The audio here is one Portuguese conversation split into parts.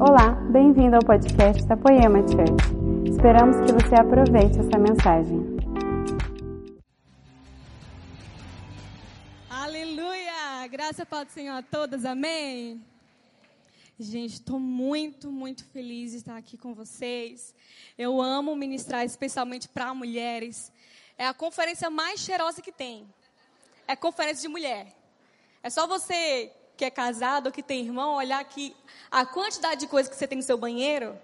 Olá, bem-vindo ao podcast da Poema Church. Esperamos que você aproveite essa mensagem. Aleluia! Graça ao Senhor a todas, amém? Gente, estou muito, muito feliz de estar aqui com vocês. Eu amo ministrar especialmente para mulheres. É a conferência mais cheirosa que tem. É conferência de mulher. É só você que é casado ou que tem irmão olhar que a quantidade de coisas que você tem no seu banheiro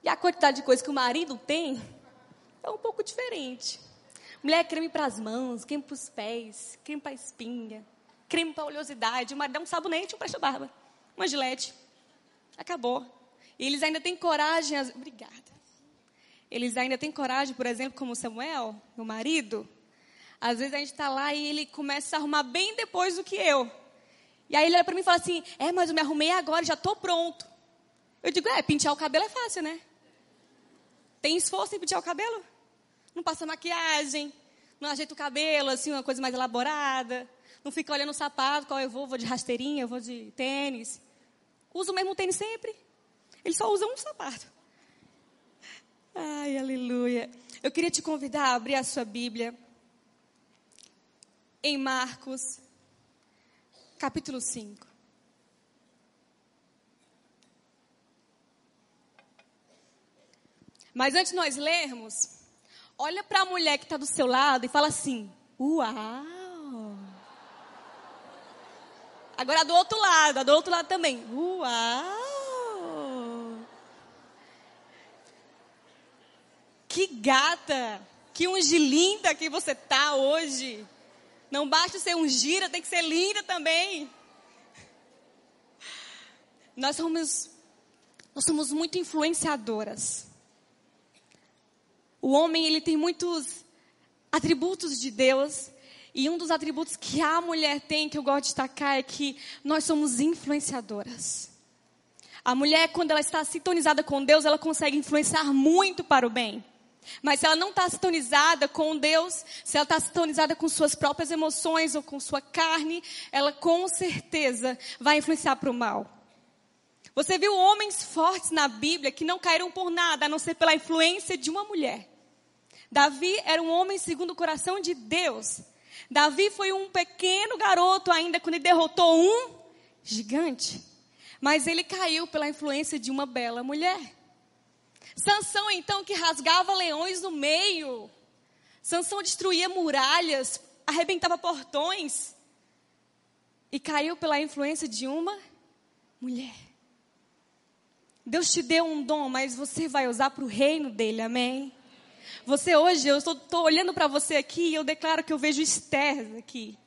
e a quantidade de coisas que o marido tem é um pouco diferente. Mulher creme para as mãos, creme para os pés, creme para a espinha, creme para a oleosidade. O marido dá um sabonete, um presta-barba, uma gilete. Acabou. E eles ainda têm coragem. As... Obrigada. Eles ainda têm coragem, por exemplo, como Samuel, meu marido. Às vezes a gente está lá e ele começa a arrumar bem depois do que eu. E aí ele olha para mim e fala assim: É, mas eu me arrumei agora, já estou pronto. Eu digo: É, pentear o cabelo é fácil, né? Tem esforço em pentear o cabelo? Não passa maquiagem, não ajeita o cabelo, assim, uma coisa mais elaborada. Não fica olhando o sapato, qual eu vou, vou de rasteirinha, vou de tênis. Usa o mesmo tênis sempre. Ele só usa um sapato. Ai, aleluia. Eu queria te convidar a abrir a sua Bíblia em Marcos, capítulo 5. Mas antes de nós lermos, olha para a mulher que está do seu lado e fala assim: Uau! Agora do outro lado, do outro lado também. Uau! Que gata! Que ungilinda que você tá hoje! Não basta ser ungida, tem que ser linda também. Nós somos, nós somos muito influenciadoras. O homem, ele tem muitos atributos de Deus. E um dos atributos que a mulher tem, que eu gosto de destacar, é que nós somos influenciadoras. A mulher, quando ela está sintonizada com Deus, ela consegue influenciar muito para o bem. Mas se ela não está sintonizada com Deus, se ela está sintonizada com suas próprias emoções ou com sua carne, ela com certeza vai influenciar para o mal. Você viu homens fortes na Bíblia que não caíram por nada, a não ser pela influência de uma mulher. Davi era um homem segundo o coração de Deus. Davi foi um pequeno garoto ainda quando ele derrotou um gigante. Mas ele caiu pela influência de uma bela mulher. Sansão então que rasgava leões no meio. Sansão destruía muralhas, arrebentava portões e caiu pela influência de uma mulher. Deus te deu um dom, mas você vai usar para o reino dele, amém? Você hoje, eu estou olhando para você aqui e eu declaro que eu vejo Esther aqui.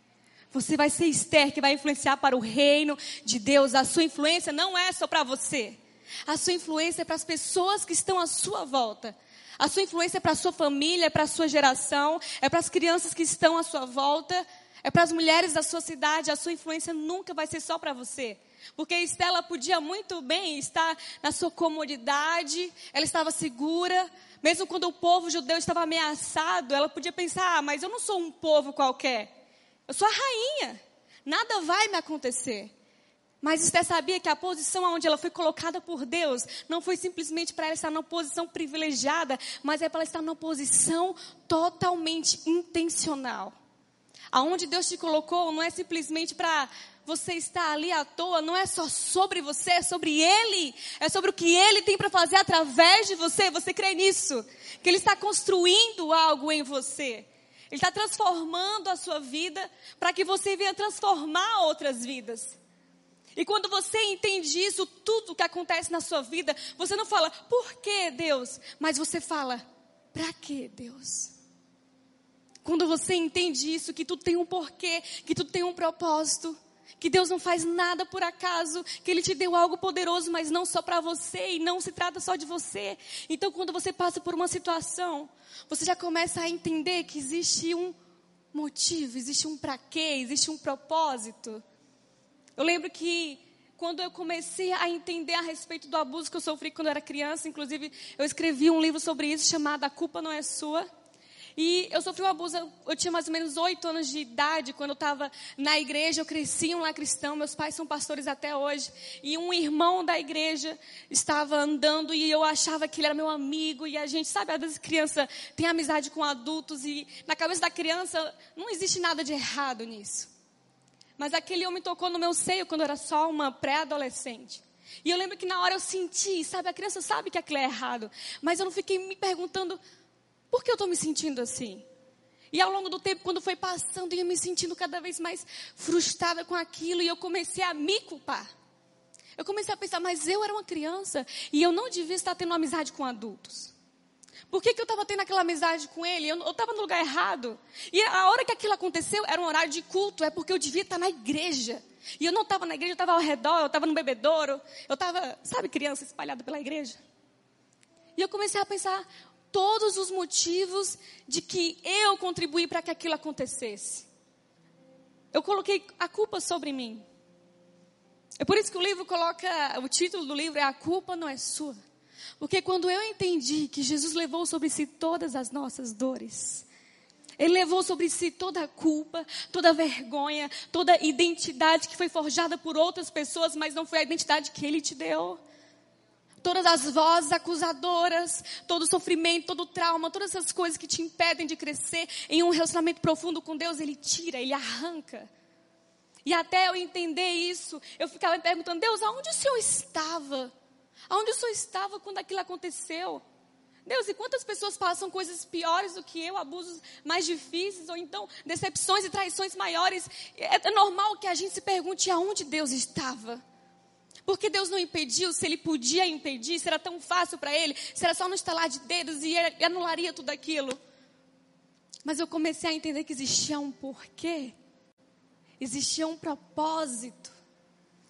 Você vai ser Esther que vai influenciar para o reino de Deus. A sua influência não é só para você. A sua influência é para as pessoas que estão à sua volta. A sua influência é para a sua família, é para a sua geração, é para as crianças que estão à sua volta, é para as mulheres da sua cidade. A sua influência nunca vai ser só para você. Porque Estela podia muito bem estar na sua comodidade, ela estava segura, mesmo quando o povo judeu estava ameaçado, ela podia pensar: ah, mas eu não sou um povo qualquer, eu sou a rainha, nada vai me acontecer. Mas Esther sabia que a posição onde ela foi colocada por Deus não foi simplesmente para ela estar numa posição privilegiada, mas é para ela estar numa posição totalmente intencional. Aonde Deus te colocou não é simplesmente para você estar ali à toa, não é só sobre você, é sobre Ele, é sobre o que Ele tem para fazer através de você. Você crê nisso? Que Ele está construindo algo em você. Ele está transformando a sua vida para que você venha transformar outras vidas. E quando você entende isso, tudo que acontece na sua vida, você não fala, por que Deus? Mas você fala, para que Deus? Quando você entende isso, que tudo tem um porquê, que tudo tem um propósito, que Deus não faz nada por acaso, que Ele te deu algo poderoso, mas não só para você, e não se trata só de você. Então, quando você passa por uma situação, você já começa a entender que existe um motivo, existe um para quê, existe um propósito. Eu lembro que quando eu comecei a entender a respeito do abuso que eu sofri quando eu era criança, inclusive eu escrevi um livro sobre isso chamado A Culpa Não É Sua. E eu sofri um abuso, eu tinha mais ou menos oito anos de idade, quando eu estava na igreja, eu cresci um lá cristão, meus pais são pastores até hoje. E um irmão da igreja estava andando e eu achava que ele era meu amigo. E a gente, sabe, às vezes criança tem amizade com adultos e na cabeça da criança não existe nada de errado nisso. Mas aquele homem tocou no meu seio quando eu era só uma pré-adolescente. E eu lembro que na hora eu senti, sabe, a criança sabe que aquilo é errado. Mas eu não fiquei me perguntando, por que eu estou me sentindo assim? E ao longo do tempo, quando foi passando, eu ia me sentindo cada vez mais frustrada com aquilo e eu comecei a me culpar. Eu comecei a pensar, mas eu era uma criança e eu não devia estar tendo amizade com adultos. Por que, que eu estava tendo aquela amizade com ele? Eu estava no lugar errado. E a hora que aquilo aconteceu era um horário de culto, é porque eu devia estar na igreja. E eu não estava na igreja, eu estava ao redor, eu estava no bebedouro, eu estava, sabe, criança espalhada pela igreja. E eu comecei a pensar todos os motivos de que eu contribuí para que aquilo acontecesse. Eu coloquei a culpa sobre mim. É por isso que o livro coloca, o título do livro é A Culpa Não É Sua. Porque quando eu entendi que Jesus levou sobre si todas as nossas dores, ele levou sobre si toda a culpa, toda a vergonha, toda a identidade que foi forjada por outras pessoas, mas não foi a identidade que ele te deu. Todas as vozes acusadoras, todo o sofrimento, todo o trauma, todas essas coisas que te impedem de crescer em um relacionamento profundo com Deus, ele tira, ele arranca. E até eu entender isso, eu ficava me perguntando: Deus, aonde o Senhor estava? Aonde o Senhor estava quando aquilo aconteceu? Deus, e quantas pessoas passam coisas piores do que eu, abusos mais difíceis, ou então decepções e traições maiores? É, é normal que a gente se pergunte aonde Deus estava. Porque Deus não impediu, se Ele podia impedir, se era tão fácil para Ele, se era só no estalar de dedos e Ele anularia tudo aquilo. Mas eu comecei a entender que existia um porquê, existia um propósito.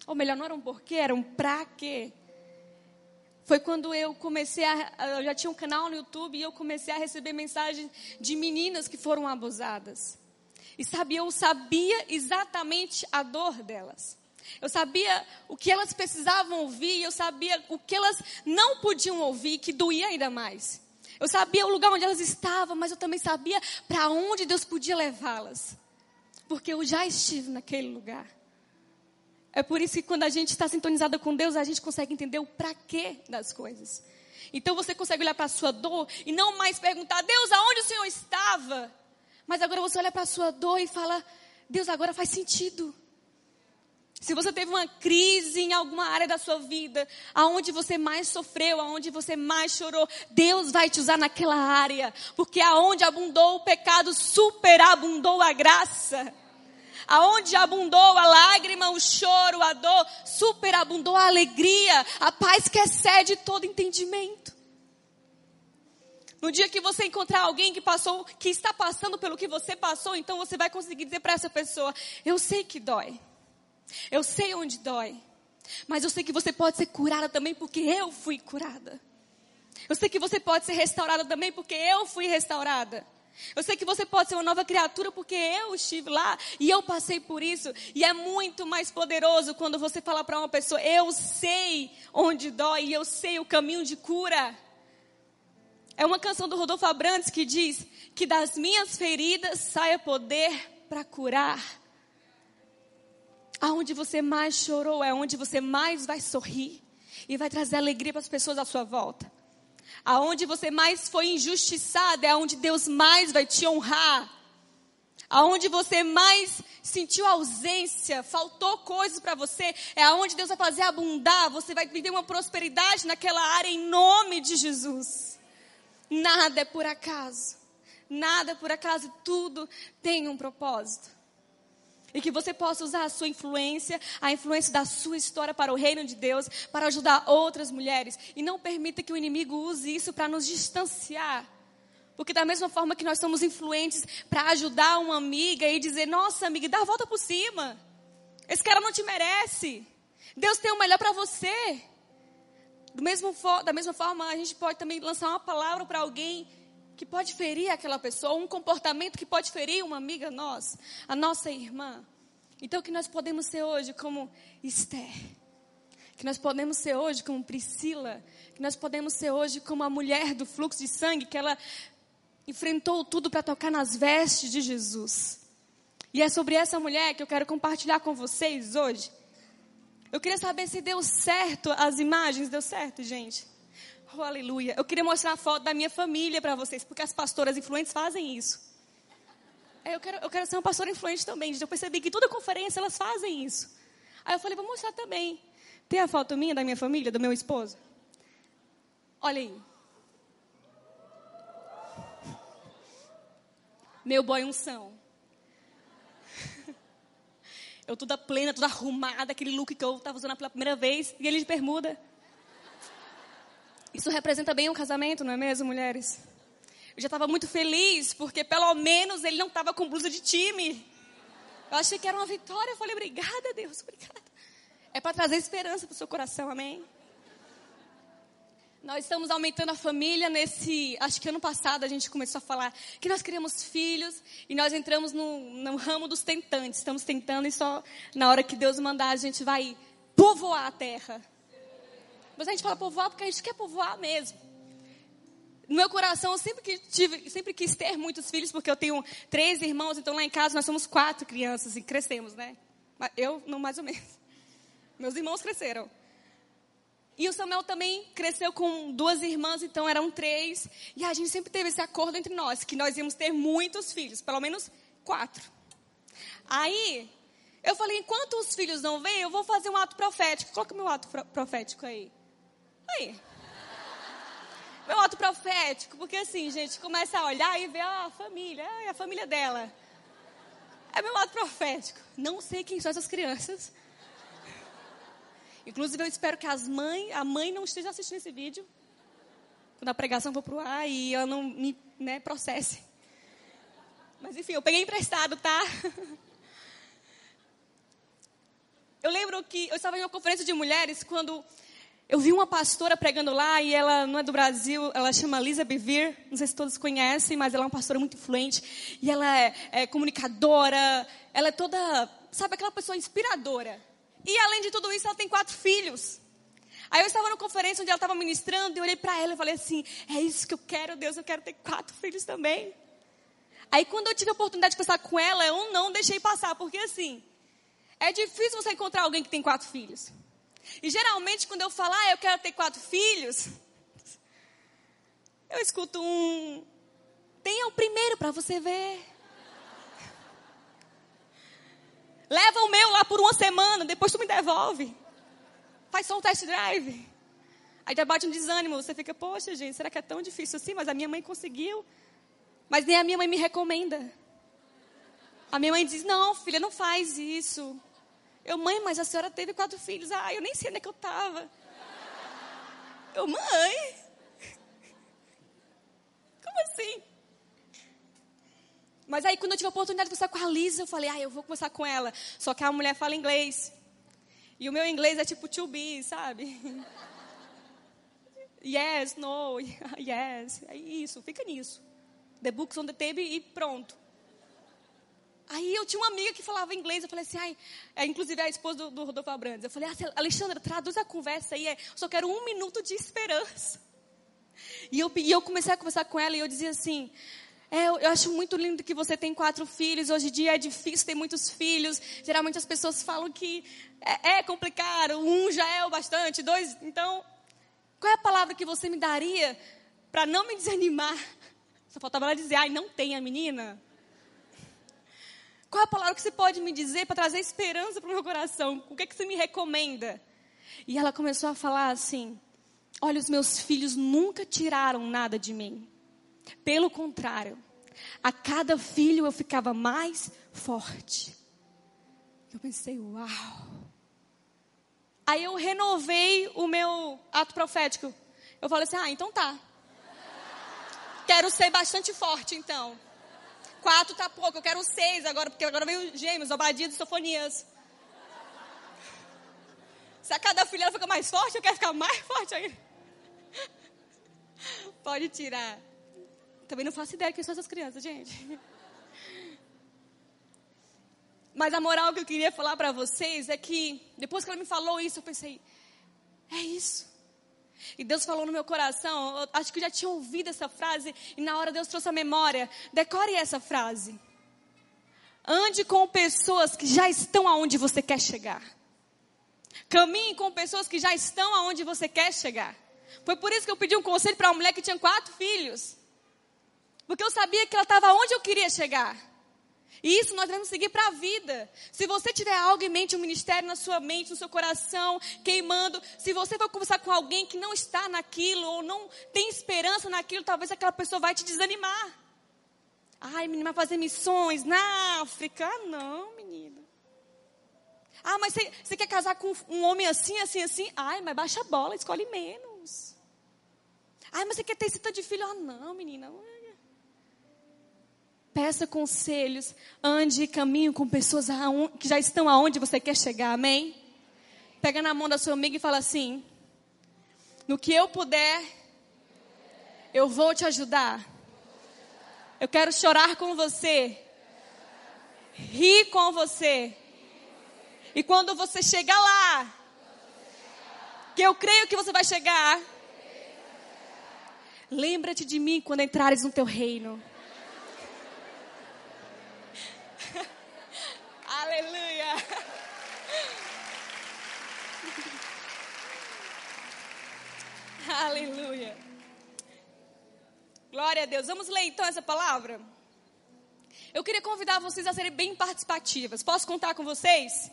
Ou melhor, não era um porquê, era um pra quê foi quando eu comecei a. Eu já tinha um canal no YouTube e eu comecei a receber mensagens de meninas que foram abusadas. E sabe, eu sabia exatamente a dor delas. Eu sabia o que elas precisavam ouvir, eu sabia o que elas não podiam ouvir, que doía ainda mais. Eu sabia o lugar onde elas estavam, mas eu também sabia para onde Deus podia levá-las. Porque eu já estive naquele lugar. É por isso que quando a gente está sintonizada com Deus, a gente consegue entender o para quê das coisas. Então você consegue olhar para a sua dor e não mais perguntar, Deus, aonde o Senhor estava? Mas agora você olha para a sua dor e fala, Deus, agora faz sentido. Se você teve uma crise em alguma área da sua vida, aonde você mais sofreu, aonde você mais chorou, Deus vai te usar naquela área, porque aonde abundou o pecado, superabundou a graça. Aonde abundou a lágrima, o choro, a dor, superabundou a alegria, a paz que excede todo entendimento. No dia que você encontrar alguém que passou, que está passando pelo que você passou, então você vai conseguir dizer para essa pessoa: Eu sei que dói. Eu sei onde dói. Mas eu sei que você pode ser curada também porque eu fui curada. Eu sei que você pode ser restaurada também porque eu fui restaurada. Eu sei que você pode ser uma nova criatura porque eu estive lá e eu passei por isso. E é muito mais poderoso quando você fala para uma pessoa: Eu sei onde dói e eu sei o caminho de cura. É uma canção do Rodolfo Abrantes que diz que das minhas feridas saia poder para curar. Aonde você mais chorou é onde você mais vai sorrir e vai trazer alegria para as pessoas à sua volta. Aonde você mais foi injustiçado é onde Deus mais vai te honrar. Aonde você mais sentiu ausência, faltou coisas para você, é aonde Deus vai fazer abundar, você vai viver uma prosperidade naquela área em nome de Jesus. Nada é por acaso. Nada é por acaso, tudo tem um propósito. E que você possa usar a sua influência, a influência da sua história para o reino de Deus, para ajudar outras mulheres. E não permita que o inimigo use isso para nos distanciar. Porque da mesma forma que nós somos influentes para ajudar uma amiga e dizer, nossa amiga, dá a volta por cima. Esse cara não te merece. Deus tem o melhor para você. Mesmo, da mesma forma, a gente pode também lançar uma palavra para alguém que pode ferir aquela pessoa, um comportamento que pode ferir uma amiga nossa, a nossa irmã. Então, que nós podemos ser hoje como Esther, que nós podemos ser hoje como Priscila, que nós podemos ser hoje como a mulher do fluxo de sangue, que ela enfrentou tudo para tocar nas vestes de Jesus. E é sobre essa mulher que eu quero compartilhar com vocês hoje. Eu queria saber se deu certo as imagens, deu certo, gente? Oh, aleluia. Eu queria mostrar a foto da minha família para vocês, porque as pastoras influentes fazem isso. É, eu, quero, eu quero ser uma pastora influente também. Eu percebi que toda conferência elas fazem isso. Aí eu falei, vou mostrar também. Tem a foto minha da minha família, do meu esposo? Olha aí. Meu boy unção. Eu toda plena, toda arrumada, aquele look que eu estava usando pela primeira vez, e ele de bermuda. Isso representa bem um casamento, não é mesmo, mulheres? Eu já estava muito feliz, porque pelo menos ele não estava com blusa de time. Eu achei que era uma vitória. Eu falei, obrigada, Deus, obrigada. É para trazer esperança para o seu coração, amém? Nós estamos aumentando a família nesse. Acho que ano passado a gente começou a falar que nós queríamos filhos e nós entramos no, no ramo dos tentantes. Estamos tentando e só na hora que Deus mandar a gente vai povoar a terra. Mas a gente fala povoar porque a gente quer povoar mesmo. No meu coração, eu sempre, que tive, sempre quis ter muitos filhos, porque eu tenho três irmãos, então lá em casa nós somos quatro crianças e crescemos, né? Eu, não mais ou menos. Meus irmãos cresceram. E o Samuel também cresceu com duas irmãs, então eram três. E a gente sempre teve esse acordo entre nós, que nós íamos ter muitos filhos, pelo menos quatro. Aí, eu falei, enquanto os filhos não vêm, eu vou fazer um ato profético. Coloca meu ato profético aí. Aí. Meu ato profético, porque assim, gente, começa a olhar e ver ah, a família, ah, a família dela. É meu ato profético. Não sei quem são essas crianças. Inclusive, eu espero que as mães, a mãe não esteja assistindo esse vídeo. Quando a pregação for pro ar e ela não me né, processe. Mas enfim, eu peguei emprestado, tá? Eu lembro que eu estava em uma conferência de mulheres quando eu vi uma pastora pregando lá e ela não é do Brasil, ela chama Lisa Bevere, não sei se todos conhecem, mas ela é uma pastora muito influente e ela é, é comunicadora, ela é toda, sabe, aquela pessoa inspiradora. E além de tudo isso, ela tem quatro filhos. Aí eu estava na conferência onde ela estava ministrando e eu olhei para ela e falei assim: é isso que eu quero, Deus, eu quero ter quatro filhos também. Aí quando eu tive a oportunidade de conversar com ela, eu não deixei passar, porque assim, é difícil você encontrar alguém que tem quatro filhos. E geralmente quando eu falar, ah, eu quero ter quatro filhos, eu escuto um. Tenha o primeiro para você ver. Leva o meu lá por uma semana, depois tu me devolve. Faz só um test drive. Aí já bate um desânimo, você fica, poxa gente, será que é tão difícil assim? Mas a minha mãe conseguiu. Mas nem a minha mãe me recomenda. A minha mãe diz, não filha, não faz isso. Eu, mãe, mas a senhora teve quatro filhos. Ah, eu nem sei onde é que eu estava. Eu, mãe? Como assim? Mas aí, quando eu tive a oportunidade de conversar com a Lisa, eu falei, ah, eu vou conversar com ela. Só que a mulher fala inglês. E o meu inglês é tipo to be, sabe? yes, no, yes. É isso, fica nisso. The books on the table e pronto. Aí eu tinha uma amiga que falava inglês, eu falei assim, ai, é, inclusive a esposa do, do Rodolfo Abrantes. Eu falei, ah, Alexandra, traduz a conversa aí, é, só quero um minuto de esperança. E eu, e eu comecei a conversar com ela e eu dizia assim, é, eu, acho muito lindo que você tem quatro filhos. Hoje em dia é difícil ter muitos filhos. Geralmente as pessoas falam que é, é complicado. Um já é o bastante, dois. Então, qual é a palavra que você me daria para não me desanimar? Só faltava ela dizer, ai, não tem a menina. Qual é a palavra que você pode me dizer para trazer esperança para o meu coração? O que, é que você me recomenda? E ela começou a falar assim: Olha, os meus filhos nunca tiraram nada de mim. Pelo contrário, a cada filho eu ficava mais forte. Eu pensei, uau. Aí eu renovei o meu ato profético. Eu falei assim: ah, então tá. Quero ser bastante forte, então. Quatro tá pouco, eu quero seis agora, porque agora veio gêmeos, Obadias e Sofonias. Se a cada filha fica mais forte, eu quero ficar mais forte aí. Pode tirar. Também não faço ideia quem são essas crianças, gente. Mas a moral que eu queria falar para vocês é que, depois que ela me falou isso, eu pensei: é isso. E Deus falou no meu coração, acho que eu já tinha ouvido essa frase, e na hora Deus trouxe a memória. Decore essa frase. Ande com pessoas que já estão aonde você quer chegar. Caminhe com pessoas que já estão aonde você quer chegar. Foi por isso que eu pedi um conselho para uma mulher que tinha quatro filhos. Porque eu sabia que ela estava onde eu queria chegar. E isso nós devemos seguir para a vida. Se você tiver algo em mente, um ministério na sua mente, no seu coração, queimando, se você for conversar com alguém que não está naquilo ou não tem esperança naquilo, talvez aquela pessoa vai te desanimar. Ai, menina, vai fazer missões na África? Ah, não, menina. Ah, mas você, você quer casar com um homem assim, assim, assim? Ai, mas baixa a bola, escolhe menos. Ai, mas você quer ter esse tanto de filho? Ah, não, menina. Peça conselhos, ande e caminhe com pessoas que já estão aonde você quer chegar, amém? Pega na mão da sua amiga e fala assim: No que eu puder, eu vou te ajudar. Eu quero chorar com você, rir com você. E quando você chegar lá, que eu creio que você vai chegar, lembra-te de mim quando entrares no teu reino. Aleluia. Aleluia. Glória a Deus. Vamos ler então essa palavra? Eu queria convidar vocês a serem bem participativas. Posso contar com vocês?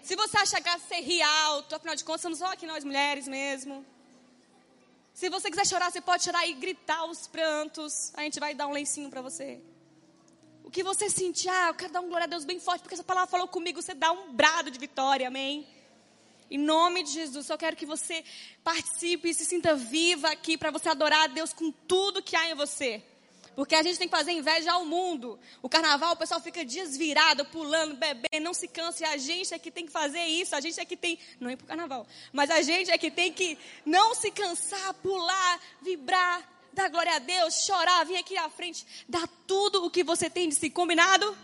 Se você achar que ser rir alto, afinal de contas, somos só aqui nós mulheres mesmo. Se você quiser chorar, você pode chorar e gritar os prantos. A gente vai dar um lencinho para você que você sentir, ah, eu quero dar um glória a Deus bem forte, porque essa palavra falou comigo, você dá um brado de vitória, amém? Em nome de Jesus, eu quero que você participe e se sinta viva aqui para você adorar a Deus com tudo que há em você. Porque a gente tem que fazer inveja ao mundo. O carnaval, o pessoal fica dias virado, pulando, bebendo, não se cansa. A gente é que tem que fazer isso. A gente é que tem. Não é pro carnaval. Mas a gente é que tem que não se cansar, pular, vibrar, dar glória a Deus, chorar, vir aqui à frente, dar tudo o que você tem de si combinado?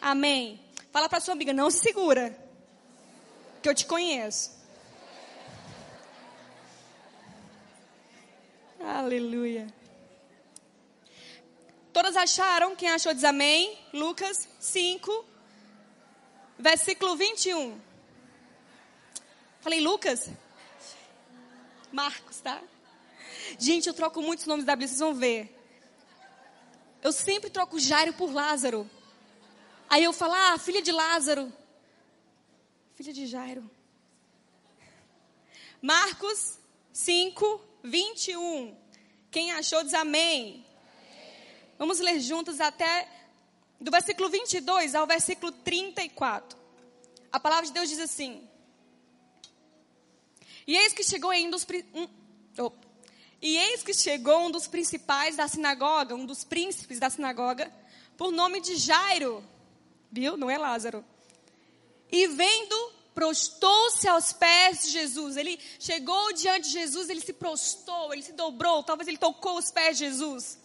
Amém. Fala para sua amiga, não se segura, que eu te conheço. Aleluia. Todas acharam? Quem achou diz amém. Lucas 5, versículo 21. Falei Lucas? Marcos, tá? Gente, eu troco muitos nomes da Bíblia, vocês vão ver. Eu sempre troco Jairo por Lázaro. Aí eu falo, ah, filha de Lázaro. Filha de Jairo. Marcos 5, 21. Quem achou diz amém. Vamos ler juntos até do versículo 22 ao versículo 34. A palavra de Deus diz assim: E eis que chegou ainda os. Um, oh, e eis que chegou um dos principais da sinagoga, um dos príncipes da sinagoga, por nome de Jairo. Viu? Não é Lázaro. E vendo, prostou-se aos pés de Jesus. Ele chegou diante de Jesus, ele se prostou, ele se dobrou, talvez ele tocou os pés de Jesus.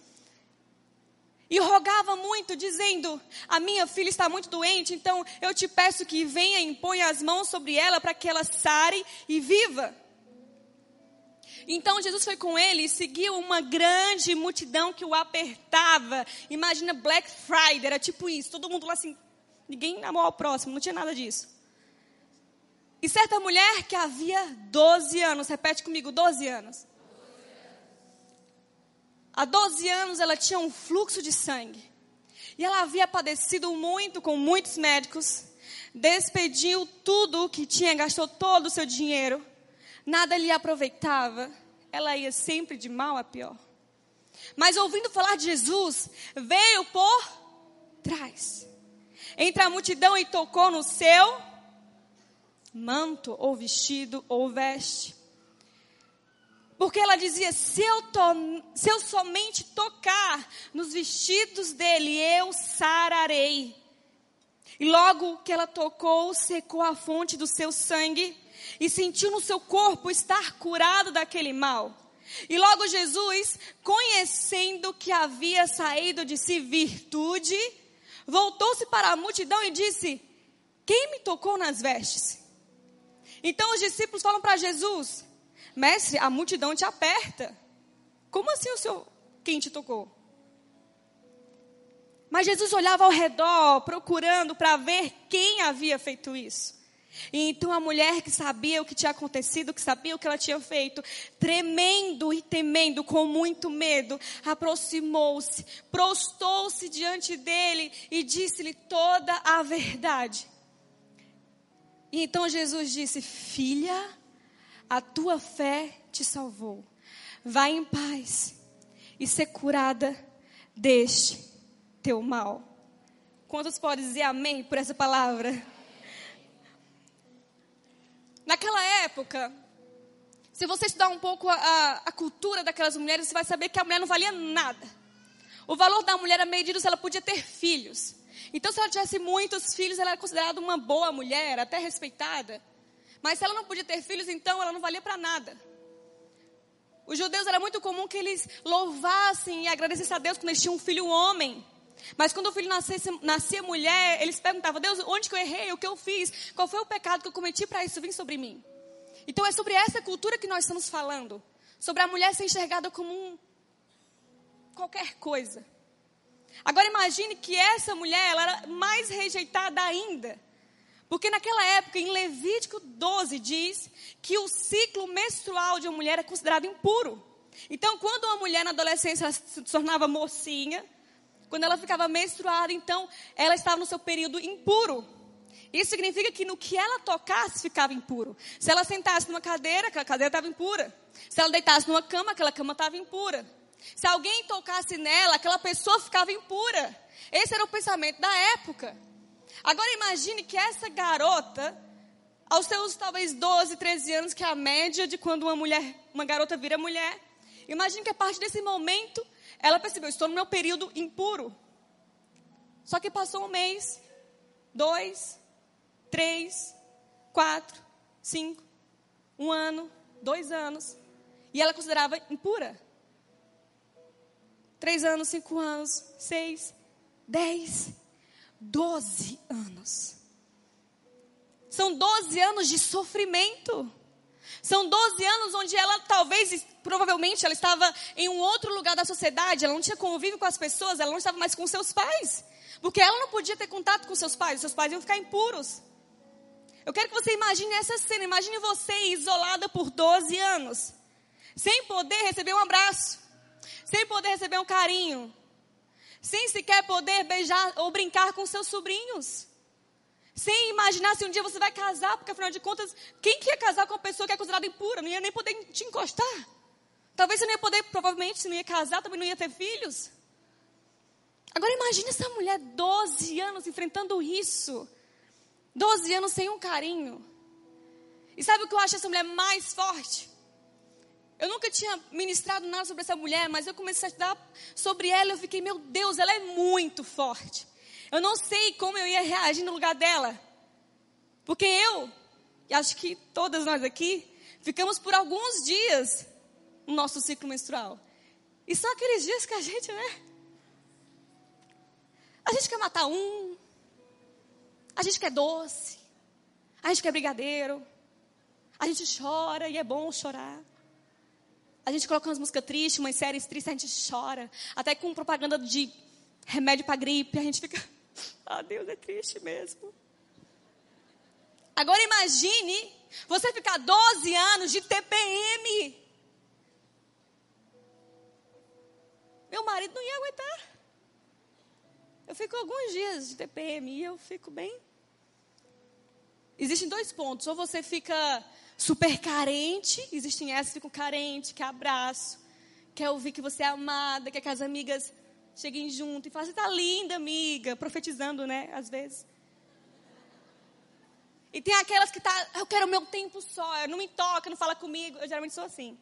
E rogava muito, dizendo: A minha filha está muito doente, então eu te peço que venha e imponha as mãos sobre ela para que ela sare e viva. Então Jesus foi com ele e seguiu uma grande multidão que o apertava. Imagina Black Friday, era tipo isso, todo mundo lá assim, ninguém amou ao próximo, não tinha nada disso. E certa mulher que havia 12 anos, repete comigo, 12 anos. Há 12 anos ela tinha um fluxo de sangue. E ela havia padecido muito com muitos médicos. Despediu tudo o que tinha, gastou todo o seu dinheiro nada lhe aproveitava, ela ia sempre de mal a pior. Mas ouvindo falar de Jesus, veio por trás, entre a multidão e tocou no seu manto, ou vestido, ou veste. Porque ela dizia: se eu, to, se eu somente tocar nos vestidos dele, eu sararei. E logo que ela tocou, secou a fonte do seu sangue e sentiu no seu corpo estar curado daquele mal. E logo Jesus, conhecendo que havia saído de si virtude, voltou-se para a multidão e disse: Quem me tocou nas vestes? Então os discípulos falam para Jesus: Mestre, a multidão te aperta. Como assim o senhor quem te tocou? Mas Jesus olhava ao redor, procurando para ver quem havia feito isso. E então a mulher que sabia o que tinha acontecido, que sabia o que ela tinha feito, tremendo e temendo, com muito medo, aproximou-se, prostou-se diante dele e disse-lhe toda a verdade. E então Jesus disse: Filha, a tua fé te salvou. Vai em paz e ser curada deste teu mal. Quantos podem dizer amém por essa palavra? Naquela época, se você estudar um pouco a, a, cultura daquelas mulheres, você vai saber que a mulher não valia nada. O valor da mulher era medido se ela podia ter filhos. Então, se ela tivesse muitos filhos, ela era considerada uma boa mulher, até respeitada. Mas se ela não podia ter filhos, então ela não valia para nada. Os judeus era muito comum que eles louvassem e agradecessem a Deus quando eles tinham um filho homem. Mas quando o filho nascesse, nascia mulher, eles perguntavam: Deus, onde que eu errei? O que eu fiz? Qual foi o pecado que eu cometi para isso vir sobre mim? Então é sobre essa cultura que nós estamos falando. Sobre a mulher ser enxergada como um qualquer coisa. Agora imagine que essa mulher ela era mais rejeitada ainda. Porque naquela época, em Levítico 12, diz que o ciclo menstrual de uma mulher é considerado impuro. Então, quando uma mulher na adolescência se tornava mocinha, quando ela ficava menstruada, então ela estava no seu período impuro. Isso significa que no que ela tocasse ficava impuro. Se ela sentasse numa cadeira, aquela cadeira estava impura. Se ela deitasse numa cama, aquela cama estava impura. Se alguém tocasse nela, aquela pessoa ficava impura. Esse era o pensamento da época. Agora imagine que essa garota, aos seus talvez 12, 13 anos, que é a média de quando uma mulher, uma garota vira mulher. Imagine que a partir desse momento ela percebeu, estou no meu período impuro. Só que passou um mês, dois, três, quatro, cinco, um ano, dois anos. E ela considerava impura. Três anos, cinco anos, seis, dez, doze anos. São doze anos de sofrimento. São 12 anos onde ela talvez, provavelmente, ela estava em um outro lugar da sociedade, ela não tinha convívio com as pessoas, ela não estava mais com seus pais. Porque ela não podia ter contato com seus pais, seus pais iam ficar impuros. Eu quero que você imagine essa cena, imagine você isolada por 12 anos, sem poder receber um abraço, sem poder receber um carinho, sem sequer poder beijar ou brincar com seus sobrinhos. Sem imaginar se um dia você vai casar, porque afinal de contas, quem que ia casar com uma pessoa que é considerada impura? Não ia nem poder te encostar. Talvez você não ia poder, provavelmente, se não ia casar, também não ia ter filhos. Agora imagine essa mulher, 12 anos, enfrentando isso. 12 anos sem um carinho. E sabe o que eu acho essa mulher mais forte? Eu nunca tinha ministrado nada sobre essa mulher, mas eu comecei a estudar sobre ela e eu fiquei, meu Deus, ela é muito forte. Eu não sei como eu ia reagir no lugar dela. Porque eu, e acho que todas nós aqui, ficamos por alguns dias no nosso ciclo menstrual. E são aqueles dias que a gente, né? A gente quer matar um. A gente quer doce. A gente quer brigadeiro. A gente chora e é bom chorar. A gente coloca umas músicas tristes, umas séries tristes, a gente chora. Até com propaganda de remédio para gripe, a gente fica. Ah, Deus é triste mesmo. Agora imagine você ficar 12 anos de TPM. Meu marido não ia aguentar. Eu fico alguns dias de TPM e eu fico bem. Existem dois pontos. Ou você fica super carente, existem essas que ficam carente, quer abraço, quer ouvir que você é amada, quer que as amigas cheguem junto e falem, você tá linda, amiga, profetizando, né, às vezes. E tem aquelas que tá, eu quero o meu tempo só, não me toca, não fala comigo. Eu geralmente sou assim.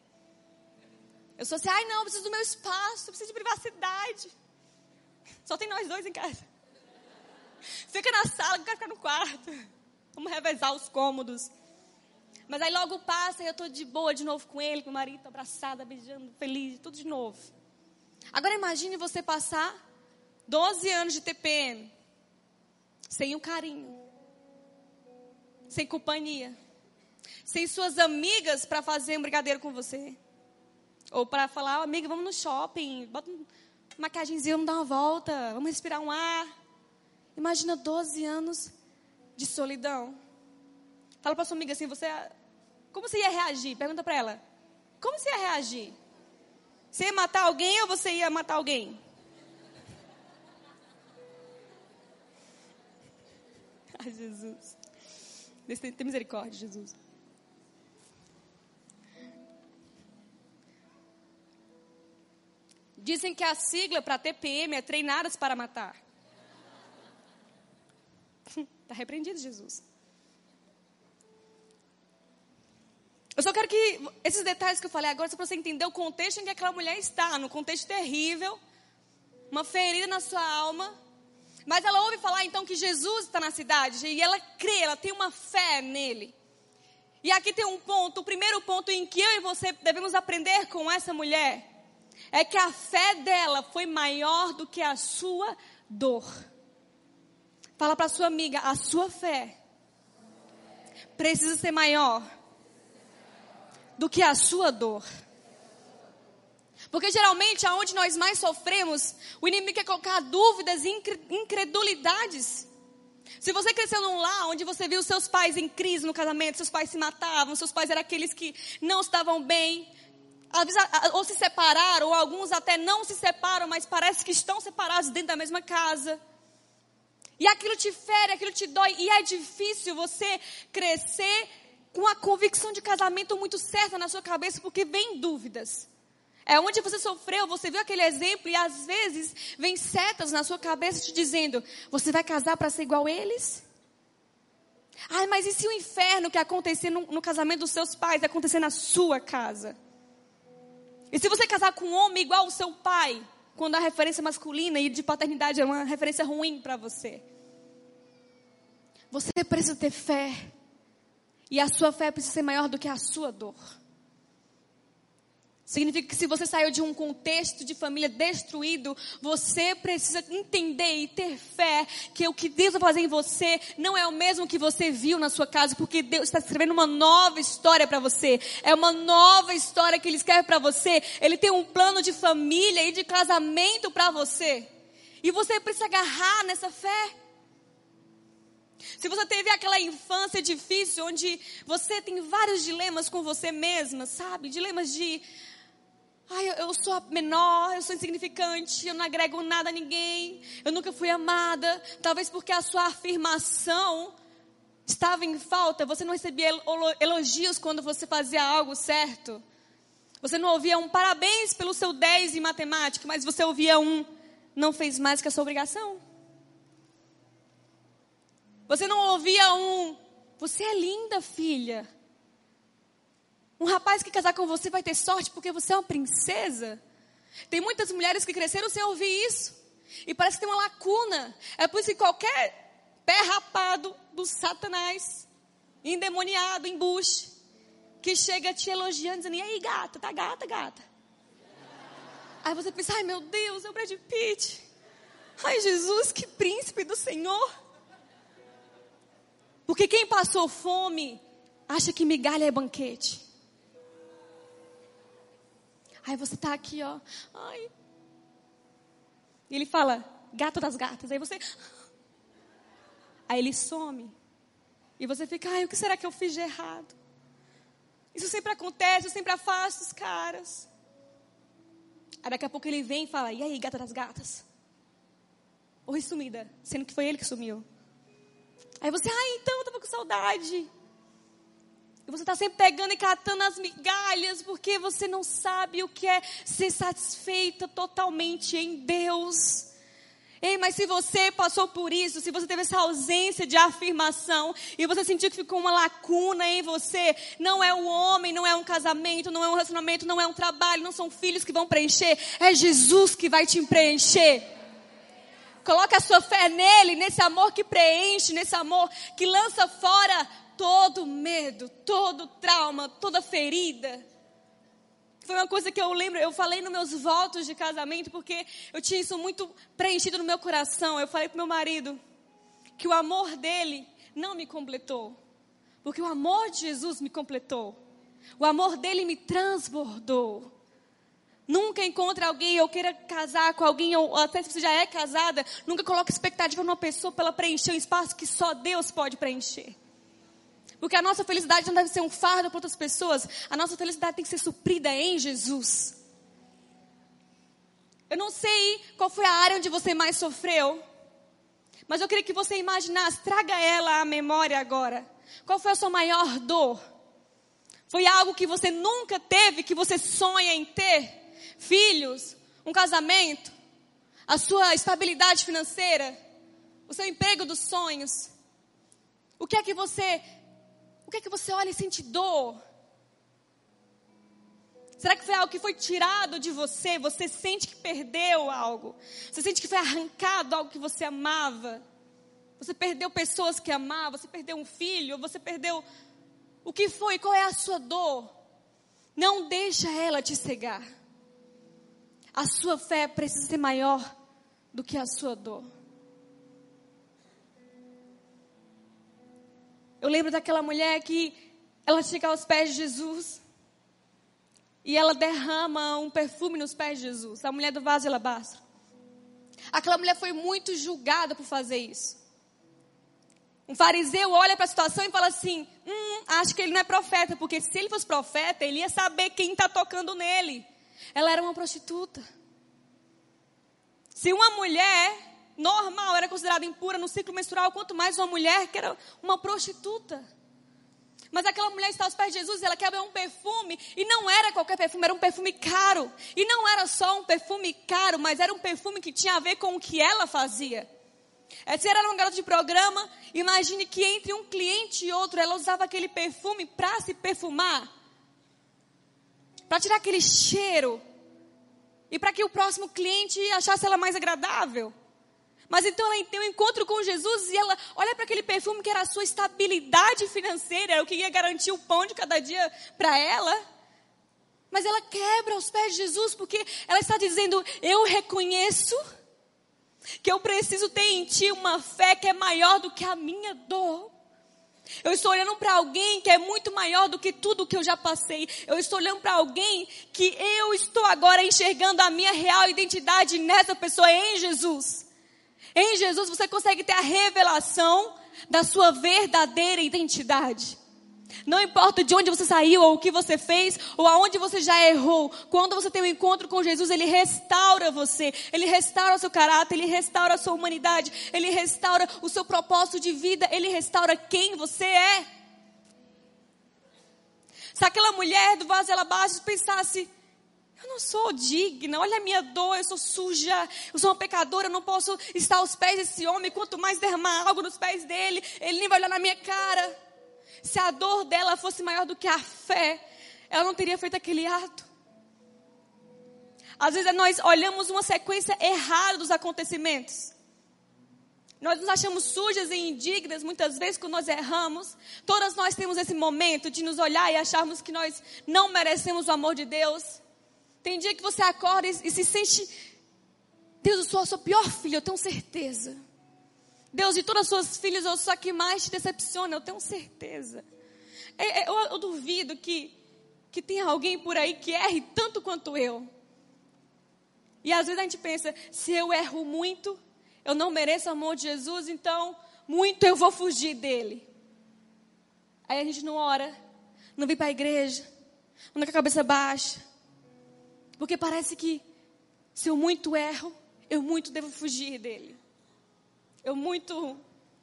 Eu sou assim, ai não, eu preciso do meu espaço, eu preciso de privacidade. Só tem nós dois em casa. Fica na sala, eu quero ficar no quarto. Vamos revezar os cômodos. Mas aí logo passa e eu tô de boa de novo com ele, com o marido, abraçada, beijando, feliz, tudo de novo. Agora imagine você passar 12 anos de TPM sem o carinho, sem companhia, sem suas amigas para fazer um brigadeiro com você. Ou para falar, oh, amiga, vamos no shopping, bota uma maquiagemzinha, vamos dar uma volta, vamos respirar um ar. Imagina 12 anos de solidão. Fala para sua amiga assim, você, como você ia reagir? Pergunta para ela. Como você ia reagir? Você ia matar alguém ou você ia matar alguém? Ai, Jesus. Tem misericórdia, Jesus. Dizem que a sigla para TPM é treinadas para matar. Está repreendido, Jesus. Eu só quero que esses detalhes que eu falei agora, só para você entender o contexto em que aquela mulher está, no contexto terrível, uma ferida na sua alma. Mas ela ouve falar então que Jesus está na cidade e ela crê, ela tem uma fé nele. E aqui tem um ponto, o primeiro ponto em que eu e você devemos aprender com essa mulher é que a fé dela foi maior do que a sua dor. Fala para sua amiga, a sua fé precisa ser maior do que a sua dor. Porque geralmente, aonde nós mais sofremos, o inimigo quer colocar dúvidas e incredulidades. Se você cresceu num lar onde você viu seus pais em crise no casamento, seus pais se matavam, seus pais eram aqueles que não estavam bem, ou se separaram, ou alguns até não se separam, mas parece que estão separados dentro da mesma casa. E aquilo te fere, aquilo te dói, e é difícil você crescer com a convicção de casamento muito certa na sua cabeça, porque vem dúvidas. É onde você sofreu, você viu aquele exemplo e às vezes vem setas na sua cabeça te dizendo: você vai casar para ser igual eles? Ai, mas e se o inferno que acontecer no, no casamento dos seus pais acontecer na sua casa? E se você casar com um homem igual ao seu pai, quando a referência masculina e de paternidade é uma referência ruim para você? Você precisa ter fé. E a sua fé precisa ser maior do que a sua dor. Significa que se você saiu de um contexto de família destruído, você precisa entender e ter fé que o que Deus vai fazer em você não é o mesmo que você viu na sua casa, porque Deus está escrevendo uma nova história para você. É uma nova história que Ele escreve para você. Ele tem um plano de família e de casamento para você. E você precisa agarrar nessa fé. Se você teve aquela infância difícil, onde você tem vários dilemas com você mesma, sabe? Dilemas de Ai, eu, sou a menor, eu sou insignificante, eu não agrego nada a ninguém, eu nunca fui amada. Talvez porque a sua afirmação estava em falta, você não recebia elogios quando você fazia algo certo. Você não ouvia um parabéns pelo seu 10 em matemática, mas você ouvia um não fez mais que a sua obrigação. Você não ouvia um você é linda, filha. Um rapaz que casar com você vai ter sorte porque você é uma princesa. Tem muitas mulheres que cresceram sem ouvir isso. E parece que tem uma lacuna. É por isso que qualquer pé rapado do Satanás, endemoniado, embuste, que chega te elogiando, dizendo, e aí gata, tá gata, gata. Aí você pensa, ai meu Deus, é o Brad Pitt. Ai Jesus, que príncipe do Senhor. Porque quem passou fome acha que migalha é banquete. Aí você tá aqui, ó. Ai. E ele fala, gato das gatas. Aí você. Aí ele some. E você fica, ai, o que será que eu fiz de errado? Isso sempre acontece, eu sempre afasto os caras. Aí daqui a pouco ele vem e fala, e aí, gata das gatas? Oi, sumida, sendo que foi ele que sumiu. Aí você, ai, então eu tava com saudade. E você está sempre pegando e catando as migalhas, porque você não sabe o que é ser satisfeita totalmente em Deus. Ei, mas se você passou por isso, se você teve essa ausência de afirmação e você sentiu que ficou uma lacuna em você, não é o homem, não é um casamento, não é um relacionamento, não é um trabalho, não são filhos que vão preencher, é Jesus que vai te preencher. Coloque a sua fé nele, nesse amor que preenche, nesse amor que lança fora todo medo, todo trauma, toda ferida. Foi uma coisa que eu lembro, eu falei nos meus votos de casamento, porque eu tinha isso muito preenchido no meu coração. Eu falei para meu marido que o amor dele não me completou. Porque o amor de Jesus me completou. O amor dele me transbordou. Nunca encontre alguém ou queira casar com alguém, ou até se você já é casada, nunca coloque expectativa numa pessoa para ela preencher um espaço que só Deus pode preencher. Porque a nossa felicidade não deve ser um fardo para outras pessoas, a nossa felicidade tem que ser suprida em Jesus. Eu não sei qual foi a área onde você mais sofreu, mas eu queria que você imaginasse, traga ela à memória agora. Qual foi a sua maior dor? Foi algo que você nunca teve, que você sonha em ter? Filhos, um casamento, a sua estabilidade financeira, o seu emprego dos sonhos. O que é que você, o que é que você olha e sente dor? Será que foi algo que foi tirado de você? Você sente que perdeu algo? Você sente que foi arrancado algo que você amava? Você perdeu pessoas que amava? Você perdeu um filho? Você perdeu o que foi? Qual é a sua dor? Não deixa ela te cegar. A sua fé precisa ser maior do que a sua dor. Eu lembro daquela mulher que ela chega aos pés de Jesus e ela derrama um perfume nos pés de Jesus, a mulher do vaso de alabastro. Aquela mulher foi muito julgada por fazer isso. Um fariseu olha para a situação e fala assim: hum, acho que ele não é profeta, porque se ele fosse profeta, ele ia saber quem está tocando nele. Ela era uma prostituta. Se uma mulher normal era considerada impura no ciclo menstrual, quanto mais uma mulher que era uma prostituta. Mas aquela mulher está aos pés de Jesus e ela quer um perfume. E não era qualquer perfume, era um perfume caro. E não era só um perfume caro, mas era um perfume que tinha a ver com o que ela fazia. Se era uma garota de programa, imagine que entre um cliente e outro, ela usava aquele perfume para se perfumar. Para tirar aquele cheiro. E para que o próximo cliente achasse ela mais agradável. Mas então ela tem um encontro com Jesus e ela olha para aquele perfume que era a sua estabilidade financeira, era o que ia garantir o pão de cada dia para ela. Mas ela quebra os pés de Jesus porque ela está dizendo: Eu reconheço que eu preciso ter em ti uma fé que é maior do que a minha dor. Eu estou olhando para alguém que é muito maior do que tudo que eu já passei. Eu estou olhando para alguém que eu estou agora enxergando a minha real identidade nessa pessoa, em Jesus. Em Jesus você consegue ter a revelação da sua verdadeira identidade. Não importa de onde você saiu, ou o que você fez, ou aonde você já errou. Quando você tem um encontro com Jesus, Ele restaura você. Ele restaura o seu caráter, Ele restaura a sua humanidade. Ele restaura o seu propósito de vida. Ele restaura quem você é. Se aquela mulher do vaso de alabastro pensasse, eu não sou digna, olha a minha dor, eu sou suja, eu sou uma pecadora, eu não posso estar aos pés desse homem, quanto mais derramar algo nos pés dele, ele nem vai olhar na minha cara. Se a dor dela fosse maior do que a fé, ela não teria feito aquele ato. Às vezes nós olhamos uma sequência errada dos acontecimentos. Nós nos achamos sujas e indignas muitas vezes quando nós erramos. Todas nós temos esse momento de nos olhar e acharmos que nós não merecemos o amor de Deus. Tem dia que você acorda e, se sente, Deus, eu sou a sua pior filha, eu tenho certeza. Deus, de todas as suas filhas, eu sou a que mais te decepciona, eu tenho certeza. É, é, eu, eu duvido que, que tenha alguém por aí que erre tanto quanto eu. E às vezes a gente pensa, se eu erro muito, eu não mereço o amor de Jesus, então muito eu vou fugir dele. Aí a gente não ora, não vem para a igreja, não com a cabeça baixa. Porque parece que se eu muito erro, eu muito devo fugir dele eu muito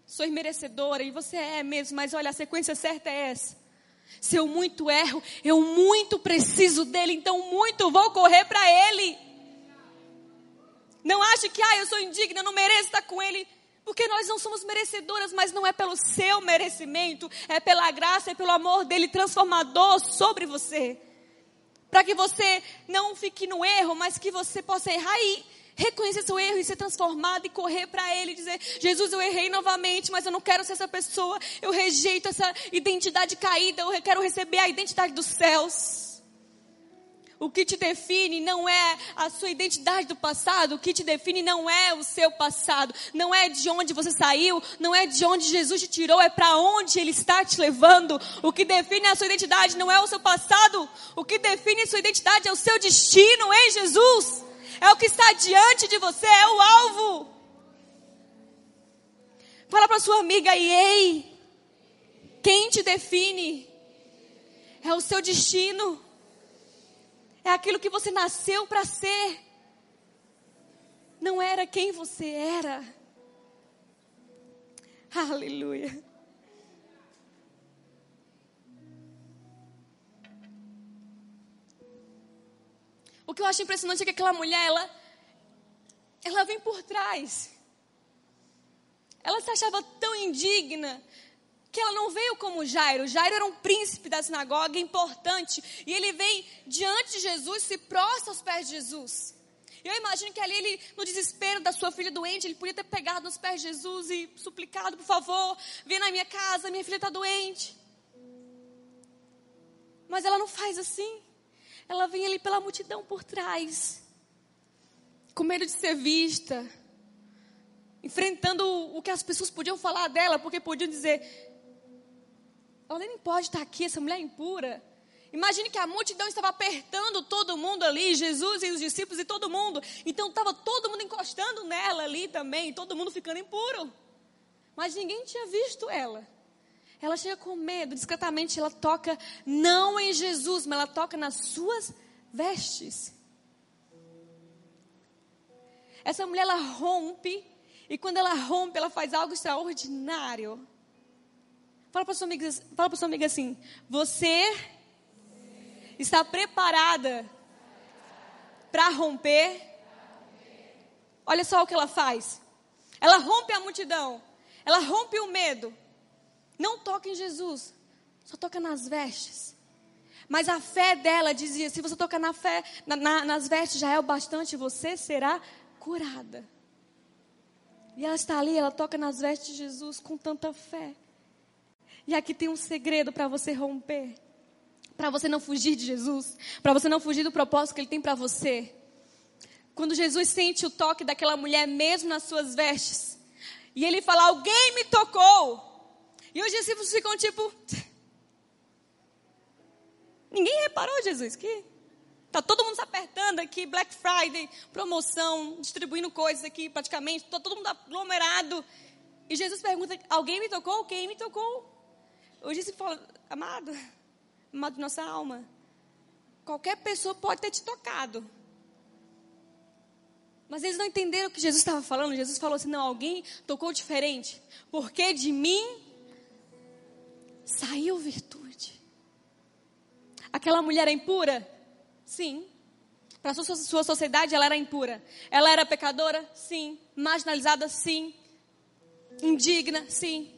sou merecedora e você é mesmo, mas olha, a sequência certa é essa. Se eu muito erro, eu muito preciso dele, então muito vou correr para ele. Não ache que, ah, eu sou indigna, não mereço estar com ele. Porque nós não somos merecedoras, mas não é pelo seu merecimento, é pela graça, é pelo amor dele transformador sobre você. Para que você não fique no erro, mas que você possa errar e reconhecer seu erro e ser transformado e correr para Ele e dizer: Jesus, eu errei novamente, mas eu não quero ser essa pessoa. Eu rejeito essa identidade caída. Eu quero receber a identidade dos céus. O que te define não é a sua identidade do passado, o que te define não é o seu passado, não é de onde você saiu, não é de onde Jesus te tirou, é para onde Ele está te levando. O que define a sua identidade não é o seu passado, o que define a sua identidade é o seu destino em Jesus, é o que está diante de você, é o alvo. Fala para sua amiga aí, ei, quem te define é o seu destino. É aquilo que você nasceu para ser. Não era quem você era. Aleluia. O que eu acho impressionante é que aquela mulher, ela, ela vem por trás. Ela se achava tão indigna que ela não veio como Jairo. Jairo era um príncipe da sinagoga importante. E ele vem diante de Jesus, se prostra aos pés de Jesus. Eu imagino que ali ele, no desespero da sua filha doente, ele podia ter pegado nos pés de Jesus e suplicado, por favor, vem na minha casa, minha filha está doente. Mas ela não faz assim. Ela vem ali pela multidão por trás, com medo de ser vista, enfrentando o que as pessoas podiam falar dela, porque podiam dizer: ela nem pode estar aqui, essa mulher é impura. Imagine que a multidão estava apertando todo mundo ali, Jesus e os discípulos e todo mundo. Então estava todo mundo encostando nela ali também, todo mundo ficando impuro. Mas ninguém tinha visto ela. Ela chega com medo, discretamente ela toca não em Jesus, mas ela toca nas suas vestes. Essa mulher ela rompe e quando ela rompe, ela faz algo extraordinário. Fala para sua amiga, fala para sua amiga assim: você está preparada para romper? Olha só o que ela faz. Ela rompe a multidão. Ela rompe o medo. Não toca em Jesus, só toca nas vestes. Mas a fé dela dizia: se você tocar na fé, na, na, nas vestes já é o bastante, você será curada. E ela está ali, ela toca nas vestes de Jesus com tanta fé. E aqui tem um segredo para você romper. Para você não fugir de Jesus. Para você não fugir do propósito que Ele tem para você. Quando Jesus sente o toque daquela mulher, mesmo nas suas vestes. E ele fala: Alguém me tocou. E os discípulos ficam tipo. Ninguém reparou, Jesus, que Tá todo mundo se apertando aqui, Black Friday, promoção, distribuindo coisas aqui praticamente, tá todo mundo aglomerado. E Jesus pergunta: Alguém me tocou? Quem me tocou? Hoje se fala, amado, amado de nossa alma, qualquer pessoa pode ter te tocado. Mas eles não entenderam o que Jesus estava falando. Jesus falou assim: não, alguém tocou diferente. Porque de mim saiu virtude. Aquela mulher é impura? Sim. Para sua, sua sociedade, ela era impura. Ela era pecadora? Sim. Marginalizada? Sim. Indigna? Sim.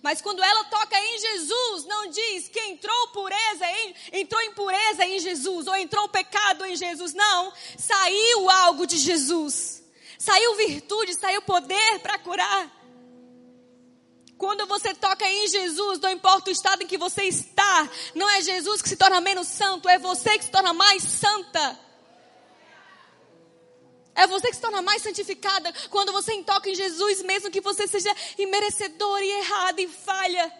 Mas quando ela toca em Jesus, não diz que entrou pureza em, entrou impureza em Jesus ou entrou pecado em Jesus, não. Saiu algo de Jesus. Saiu virtude, saiu poder para curar. Quando você toca em Jesus, não importa o estado em que você está, não é Jesus que se torna menos santo, é você que se torna mais santa. É você que se torna mais santificada quando você toca em Jesus, mesmo que você seja imerecedor e errado e falha.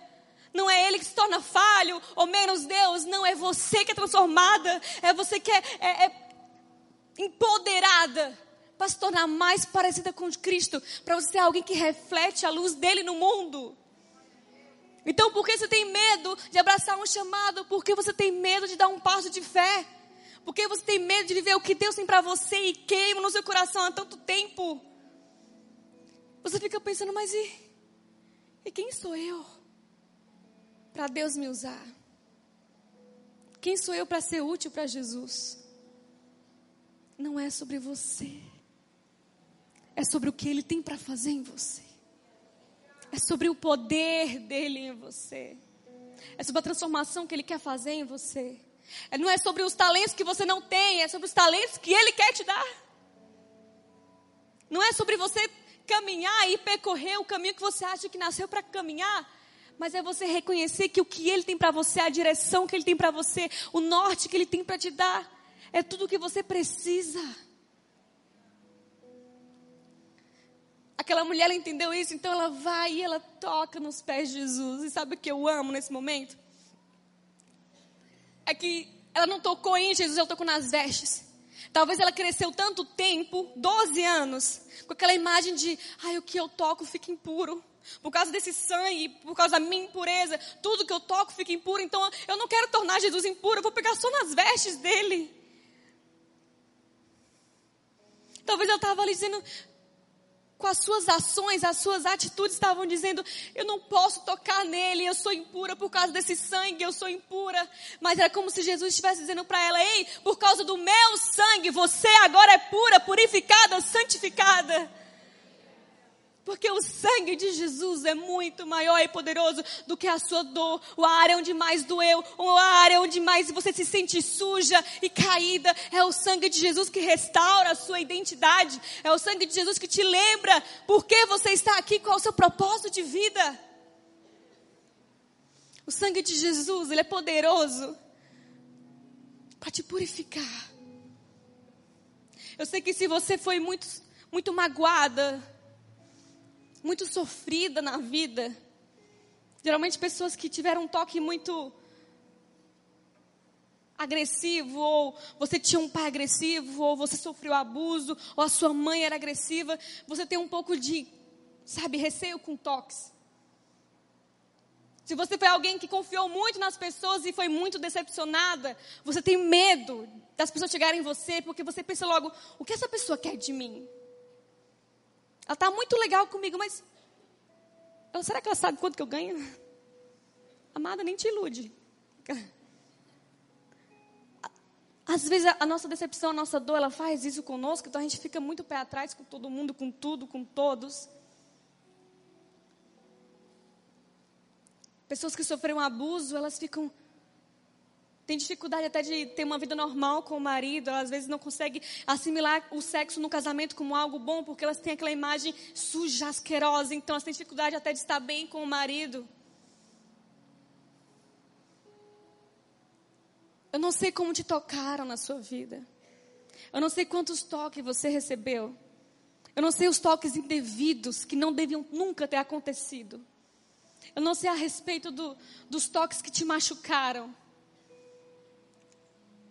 Não é Ele que se torna falho ou menos Deus, não, é você que é transformada, é você que é, é, é empoderada para se tornar mais parecida com Cristo, para você ser alguém que reflete a luz dele no mundo. Então, por que você tem medo de abraçar um chamado? Por que você tem medo de dar um passo de fé? Porque você tem medo de viver o que Deus tem para você e queima no seu coração há tanto tempo. Você fica pensando, mas e, e quem sou eu para Deus me usar? Quem sou eu para ser útil para Jesus? Não é sobre você. É sobre o que Ele tem para fazer em você. É sobre o poder dele em você. É sobre a transformação que Ele quer fazer em você. É, não é sobre os talentos que você não tem, é sobre os talentos que Ele quer te dar. Não é sobre você caminhar e percorrer o caminho que você acha que nasceu para caminhar, mas é você reconhecer que o que Ele tem para você, a direção que Ele tem para você, o norte que Ele tem para te dar, é tudo o que você precisa. Aquela mulher ela entendeu isso, então ela vai e ela toca nos pés de Jesus. E sabe o que eu amo nesse momento? É que ela não tocou em Jesus, ela tocou nas vestes. Talvez ela cresceu tanto tempo, 12 anos, com aquela imagem de, ai, o que eu toco fica impuro. Por causa desse sangue, por causa da minha impureza, tudo que eu toco fica impuro. Então eu não quero tornar Jesus impuro, eu vou pegar só nas vestes dele. Talvez ela estava ali dizendo, com as suas ações, as suas atitudes estavam dizendo: eu não posso tocar nele, eu sou impura por causa desse sangue, eu sou impura. Mas era como se Jesus estivesse dizendo para ela: ei, por causa do meu sangue, você agora é pura, purificada, santificada. Porque o sangue de Jesus é muito maior e poderoso do que a sua dor, a área onde mais doeu, a área onde mais você se sente suja e caída. É o sangue de Jesus que restaura a sua identidade. É o sangue de Jesus que te lembra por que você está aqui, qual é o seu propósito de vida. O sangue de Jesus, ele é poderoso para te purificar. Eu sei que se você foi muito, muito magoada, muito sofrida na vida. Geralmente pessoas que tiveram um toque muito agressivo, ou você tinha um pai agressivo, ou você sofreu abuso, ou a sua mãe era agressiva, você tem um pouco de, sabe, receio com toques. Se você foi alguém que confiou muito nas pessoas e foi muito decepcionada, você tem medo das pessoas chegarem em você, porque você pensa logo: o que essa pessoa quer de mim? Ela está muito legal comigo, mas ela, será que ela sabe quanto que eu ganho? Amada, nem te ilude. Às vezes a, nossa decepção, a nossa dor, ela faz isso conosco, então a gente fica muito pé atrás com todo mundo, com tudo, com todos. Pessoas que sofreram abuso, elas ficam tem dificuldade até de ter uma vida normal com o marido, elas às vezes não conseguem assimilar o sexo no casamento como algo bom, porque elas têm aquela imagem suja, asquerosa, então elas têm dificuldade até de estar bem com o marido. Eu não sei como te tocaram na sua vida. Eu não sei quantos toques você recebeu. Eu não sei os toques indevidos que não deviam nunca ter acontecido. Eu não sei a respeito do, dos toques que te machucaram.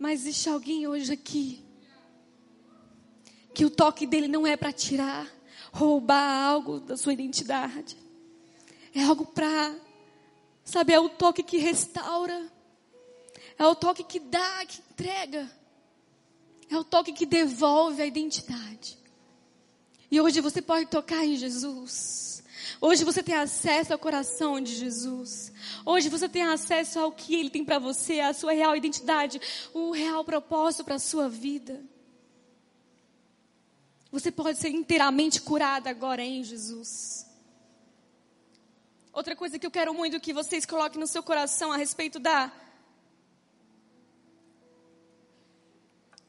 Mas existe alguém hoje aqui que o toque dele não é para tirar, roubar algo da sua identidade. É algo para, sabe, é o toque que restaura. É o toque que dá, que entrega. É o toque que devolve a identidade. E hoje você pode tocar em Jesus. Hoje você tem acesso ao coração de Jesus. Hoje você tem acesso ao que Ele tem para você, a sua real identidade, o real propósito para a sua vida. Você pode ser inteiramente curada agora em Jesus. Outra coisa que eu quero muito que vocês coloquem no seu coração a respeito da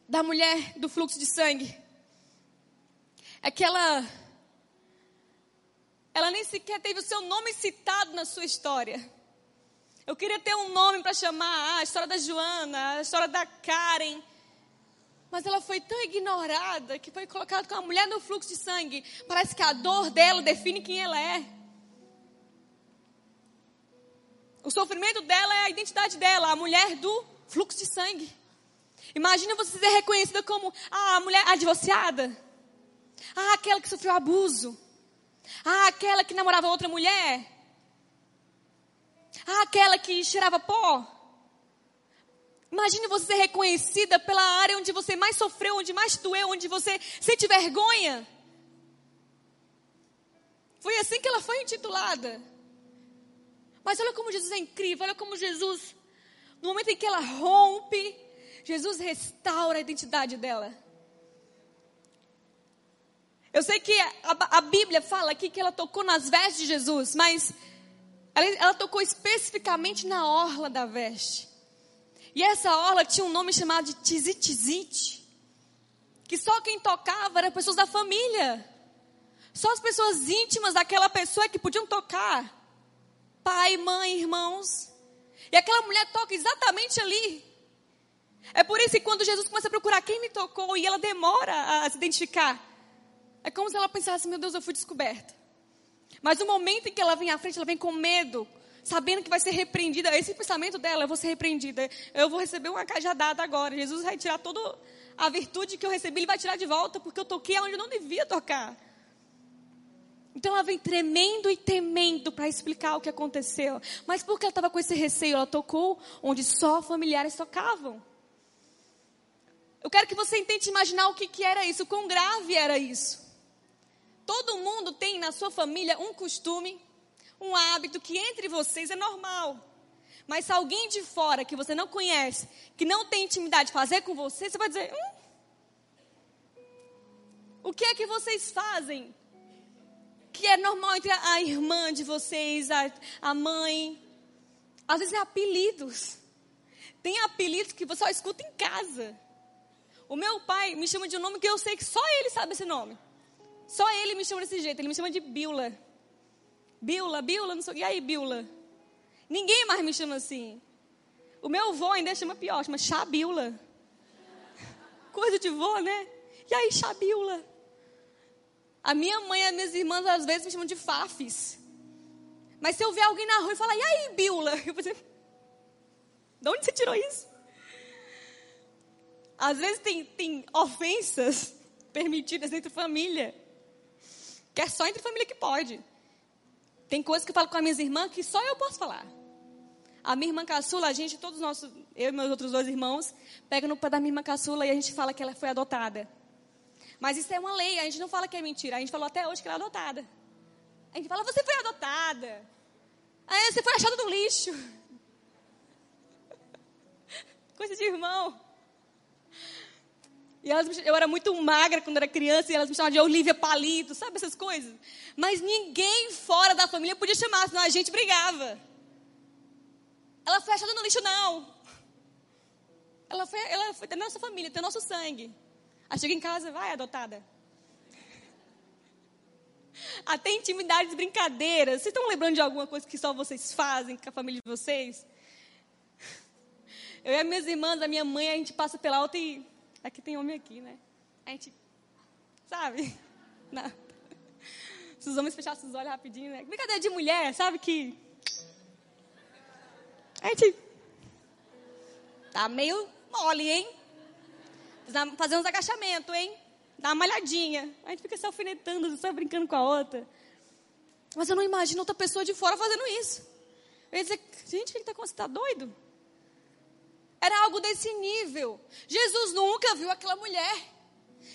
da mulher do fluxo de sangue. É que ela ela nem sequer teve o seu nome citado na sua história. Eu queria ter um nome para chamar ah, a história da Joana, a história da Karen. Mas ela foi tão ignorada que foi colocada como a mulher no fluxo de sangue. Parece que a dor dela define quem ela é. O sofrimento dela é a identidade dela, a mulher do fluxo de sangue. Imagina você ser reconhecida como ah, a mulher a divorciada. Ah, aquela que sofreu abuso. Ah, aquela que namorava outra mulher. Ah, aquela que cheirava pó. Imagine você ser reconhecida pela área onde você mais sofreu, onde mais doeu, onde você sente vergonha. Foi assim que ela foi intitulada. Mas olha como Jesus é incrível, olha como Jesus, no momento em que ela rompe, Jesus restaura a identidade dela. Eu sei que a, a, Bíblia fala aqui que ela tocou nas vestes de Jesus, mas ela, ela tocou especificamente na orla da veste. E essa orla tinha um nome chamado de tizitizite, que só quem tocava eram pessoas da família. Só as pessoas íntimas daquela pessoa que podiam tocar. Pai, mãe, irmãos. E aquela mulher toca exatamente ali. É por isso que quando Jesus começa a procurar quem me tocou e ela demora a se identificar, é como se ela pensasse: meu Deus, eu fui descoberta. Mas no momento em que ela vem à frente, ela vem com medo, sabendo que vai ser repreendida. Esse pensamento dela, eu vou ser repreendida. Eu vou receber uma cajadada agora. Jesus vai tirar toda a virtude que eu recebi, ele vai tirar de volta, porque eu toquei onde eu não devia tocar. Então ela vem tremendo e temendo para explicar o que aconteceu. Mas porque ela estava com esse receio, ela tocou onde só familiares tocavam. Eu quero que você tente imaginar o que, que era isso, o quão grave era isso. Todo mundo tem na sua família um costume, um hábito que entre vocês é normal. Mas se alguém de fora que você não conhece, que não tem intimidade fazer com você, você vai dizer: hum, o que é que vocês fazem? Que é normal entre a, irmã de vocês, a, a mãe. Às vezes é apelidos. Tem apelidos que você só escuta em casa. O meu pai me chama de um nome que eu sei que só ele sabe esse nome. Só ele me chama desse jeito. Ele me chama de Biula. Biula, Biula, não sei. E aí, Biula? Ninguém mais me chama assim. O meu avô ainda chama pior, chama Chabiula. Coisa de vô, né? E aí, Chabiula? A minha mãe e as minhas irmãs às vezes me chamam de Fafis. Mas se eu ver alguém na rua e falar, e aí, Biula? Eu vou dizer, de onde você tirou isso? Às vezes tem, tem ofensas permitidas entre família. Que é só entre família que pode. Tem coisas que eu falo com as minhas irmãs que só eu posso falar. A minha irmã caçula, a gente, todos nossos, eu e meus outros dois irmãos, pega no pé da minha irmã caçula e a gente fala que ela foi adotada. Mas isso é uma lei, a gente não fala que é mentira. A gente falou até hoje que ela é adotada. A gente fala, você foi adotada. Aí você foi achada no lixo. Coisa de irmão. E elas, eu era muito magra quando era criança e elas me chamavam de Olivia Palito, sabe essas coisas? Mas ninguém fora da família podia chamar, senão a gente brigava. Ela foi achada no lixo, não. Ela foi, ela foi da nossa família, tem nosso sangue. Aí chega em casa, vai, adotada. Até intimidades, brincadeiras. Vocês estão lembrando de alguma coisa que só vocês fazem com a família de vocês? Eu e as minhas irmãs, a minha mãe, a gente passa pela alta e Aqui tem homem aqui, né? A gente, sabe? Se os homens fechassem os olhos rapidinho, né? Brincadeira de mulher, sabe que... A gente tá meio mole, hein? Fazer uns agachamentos, hein? Dá uma malhadinha. A gente fica se alfinetando, só brincando com a outra. Mas eu não imagino outra pessoa de fora fazendo isso. Eu ia dizer, gente, que está acontecendo? Você está doido? Era algo desse nível. Jesus nunca viu aquela mulher.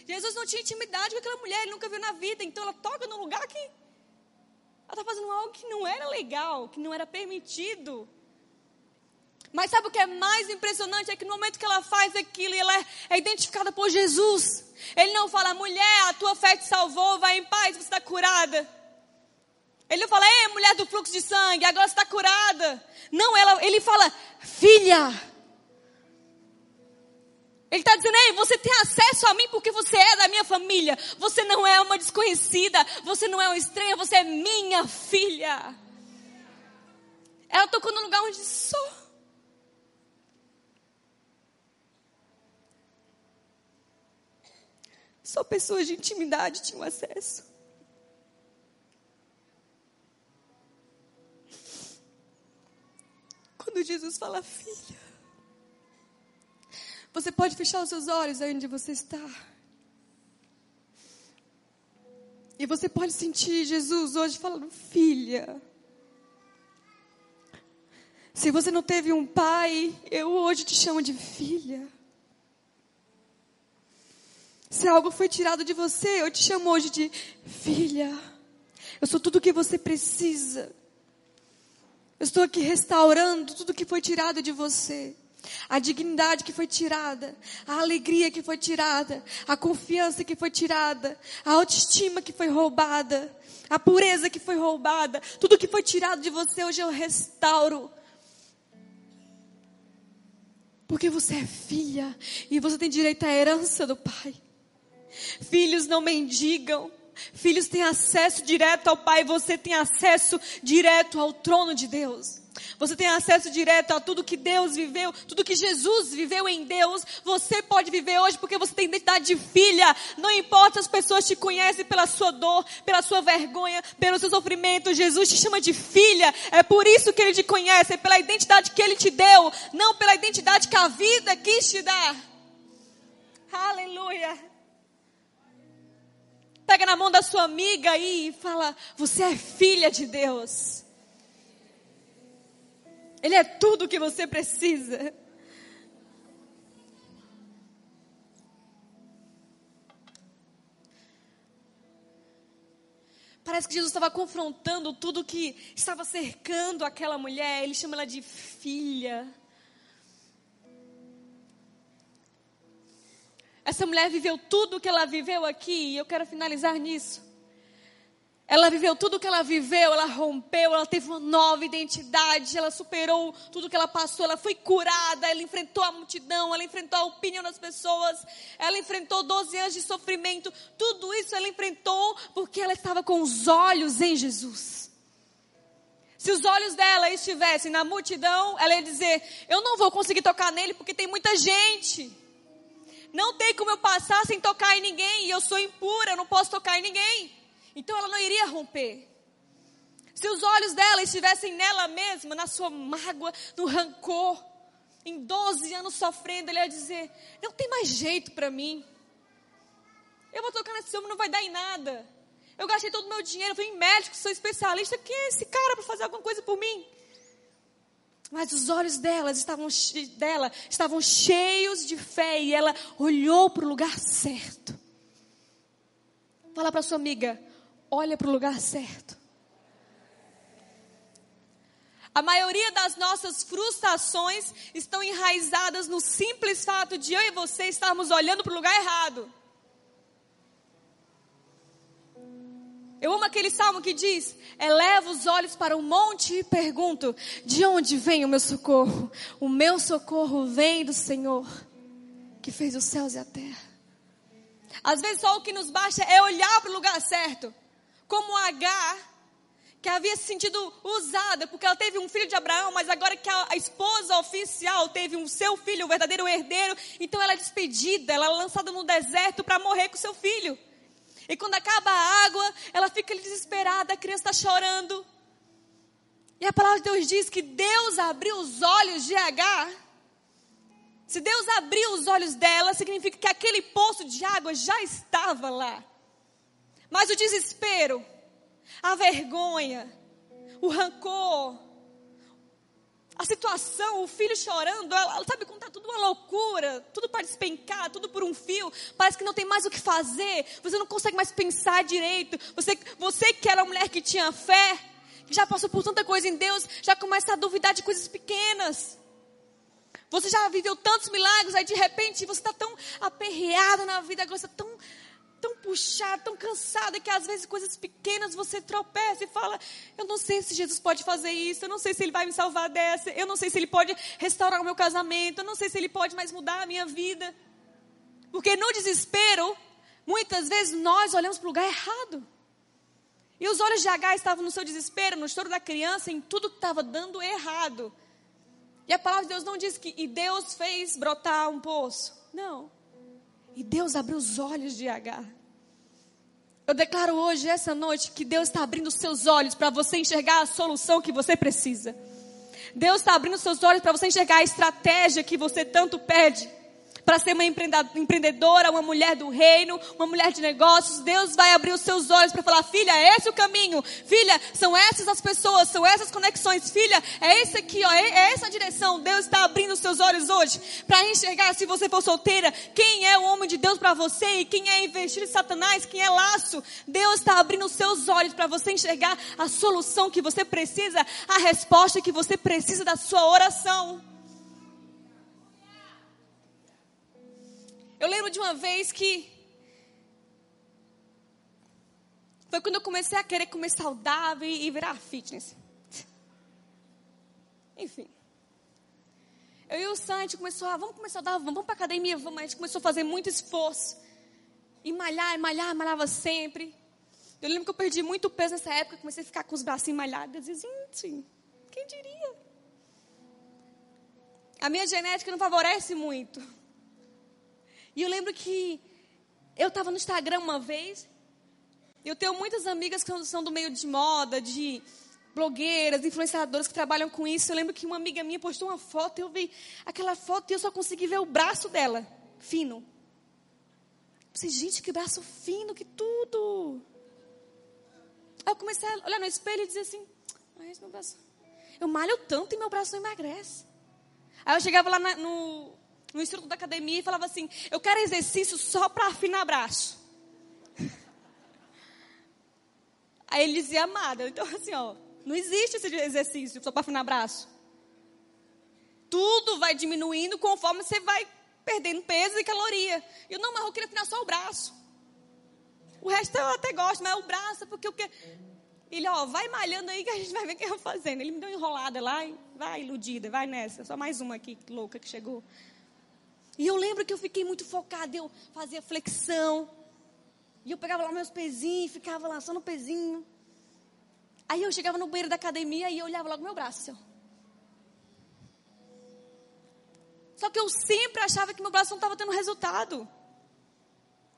Jesus não tinha intimidade com aquela mulher, ele nunca viu na vida. Então ela toca num lugar que ela está fazendo algo que não era legal, que não era permitido. Mas sabe o que é mais impressionante? É que no momento que ela faz aquilo, ela é, é identificada por Jesus. Ele não fala, mulher, a tua fé te salvou, vai em paz, você está curada. Ele não fala, ei, mulher do fluxo de sangue, agora você está curada. Não, ela, ele fala, filha, ele está dizendo, ei, você tem acesso a mim porque você é da minha família. Você não é uma desconhecida, você não é uma estranha, você é minha filha. Ela tocou no lugar onde só. Só pessoas de intimidade tinham acesso. Quando Jesus fala, filha. Você pode fechar os seus olhos aí onde você está. E você pode sentir Jesus hoje falando, filha. Se você não teve um pai, eu hoje te chamo de filha. Se algo foi tirado de você, eu te chamo hoje de filha. Eu sou tudo o que você precisa. Eu estou aqui restaurando tudo que foi tirado de você a dignidade que foi tirada, a alegria que foi tirada, a confiança que foi tirada, a autoestima que foi roubada, a pureza que foi roubada, tudo que foi tirado de você hoje eu restauro. Porque você é filha e você tem direito à herança do Pai. Filhos não mendigam, filhos têm acesso direto ao Pai, você tem acesso direto ao trono de Deus. Você tem acesso direto a tudo que Deus viveu, tudo que Jesus viveu em Deus. Você pode viver hoje porque você tem identidade de filha. Não importa se as pessoas te conhecem pela sua dor, pela sua vergonha, pelo seu sofrimento. Jesus te chama de filha. É por isso que Ele te conhece, é pela identidade que Ele te deu, não pela identidade que a vida quis te dar. Aleluia. Pega na mão da sua amiga aí e fala: Você é filha de Deus. Ele é tudo o que você precisa. Parece que Jesus estava confrontando tudo que estava cercando aquela mulher. Ele chama ela de filha. Essa mulher viveu tudo o que ela viveu aqui, e eu quero finalizar nisso. Ela viveu tudo o que ela viveu, ela rompeu, ela teve uma nova identidade, ela superou tudo que ela passou, ela foi curada, ela enfrentou a multidão, ela enfrentou a opinião das pessoas, ela enfrentou 12 anos de sofrimento, tudo isso ela enfrentou porque ela estava com os olhos em Jesus. Se os olhos dela estivessem na multidão, ela ia dizer: Eu não vou conseguir tocar nele porque tem muita gente. Não tem como eu passar sem tocar em ninguém, e eu sou impura, eu não posso tocar em ninguém. Então ela não iria romper. Se os olhos dela estivessem nela mesma, na sua mágoa, no rancor, em 12 anos sofrendo, ele ia dizer: Não tem mais jeito para mim. Eu vou tocar nesse homem, não vai dar em nada. Eu gastei todo o meu dinheiro, fui em médico, sou especialista. Quem é esse cara para fazer alguma coisa por mim? Mas os olhos delas estavam, dela estavam cheios de fé e ela olhou para o lugar certo. Fala para sua amiga, olha para o lugar certo. A maioria das nossas frustrações estão enraizadas no simples fato de eu e você estarmos olhando para o lugar errado. Eu amo aquele salmo que diz: Eleva os olhos para o monte e pergunto: De onde vem o meu socorro? O meu socorro vem do Senhor, que fez os céus e a terra. Às vezes só o que nos basta é olhar para o lugar certo como H, que havia se sentido usada, porque ela teve um filho de Abraão, mas agora que a, esposa oficial teve um seu filho, o verdadeiro herdeiro, então ela é despedida, ela é lançada no deserto para morrer com seu filho. E quando acaba a água, ela fica desesperada, a criança está chorando. E a palavra de Deus diz que Deus abriu os olhos de H. Se Deus abriu os olhos dela, significa que aquele poço de água já estava lá. Mas o desespero, a vergonha, o rancor, a situação, o filho chorando, ela, sabe está tudo uma loucura, tudo para despencar, tudo por um fio, parece que não tem mais o que fazer, você não consegue mais pensar direito. Você, você que era uma mulher que tinha fé, que já passou por tanta coisa em Deus, já começa a duvidar de coisas pequenas. Você já viveu tantos milagres, aí de repente você está tão aperreada na vida, agora você está tão tão puxada, tão cansada, que às vezes coisas pequenas você tropeça e fala: Eu não sei se Jesus pode fazer isso, eu não sei se Ele vai me salvar dessa, eu não sei se Ele pode restaurar o meu casamento, eu não sei se Ele pode mais mudar a minha vida. Porque no desespero, muitas vezes nós olhamos para o lugar errado. E os olhos de H estavam no seu desespero, no choro da criança, em tudo que estava dando errado. E a palavra de Deus não diz que e Deus fez brotar um poço. Não. E Deus abriu os olhos de Agar. Eu declaro hoje, essa noite, que Deus está abrindo os seus olhos para você enxergar a solução que você precisa. Deus está abrindo os seus olhos para você enxergar a estratégia que você tanto pede para ser uma empreendedora, uma mulher do reino, uma mulher de negócios. Deus vai abrir os seus olhos para falar: filha, é esse o caminho. Filha, são essas as pessoas, são essas conexões. Filha, é esse aqui, ó, é, é essa a direção. Deus está abrindo os seus olhos hoje para enxergar, se você for solteira, quem é o homem de Deus para você e quem é investir em Satanás, quem é laço. Deus está abrindo os seus olhos para você enxergar a solução que você precisa, a resposta que você precisa da sua oração. Eu lembro de uma vez que foi quando eu comecei a querer comer saudável e virar fitness. Enfim. Eu e o Santi começou a, vamos comer saudável, vamos para academia, vamos. A gente começou a fazer muito esforço. E malhar, e malhar, malhava sempre. Eu lembro que eu perdi muito peso nessa época, comecei a ficar com os bracinhos malhados. Dizia, gente, quem diria? a minha genética não favorece muito. E eu lembro que eu estava no Instagram uma vez. Eu tenho muitas amigas que são do meio de moda, de blogueiras, influenciadoras que trabalham com isso. Eu lembro que uma amiga minha postou uma foto, eu vi aquela foto e eu só consegui ver o braço dela, fino. Eu pensei, gente, que braço fino, que tudo. Aí eu comecei a olhar no espelho e dizer assim, ai, esse meu braço. Eu malho tanto e meu braço não emagrece. Aí eu chegava lá na, no, no instrutor da academia e falava assim, eu quero exercício só para afinar braço. Aí ele dizia, amada, então assim, ó, não existe esse exercício só para afinar braço. Tudo vai diminuindo conforme você vai perdendo peso e caloria. Eu, não, mas eu queria afinar só o braço. O resto eu até gosto, mas é o braço, é porque eu quero. Ele, ó, vai malhando aí que a gente vai ver o que eu fazendo. Ele me deu enrolada lá e vai, iludida, vai nessa. Só mais uma aqui, louca, que chegou. E eu lembro que eu fiquei muito focada, eu fazia flexão. E eu pegava lá meus pezinhos, ficava lá só no pezinho. Aí eu chegava no banheiro da academia e eu olhava logo meu braço. Assim, Só que eu sempre achava que meu braço não estava tendo resultado.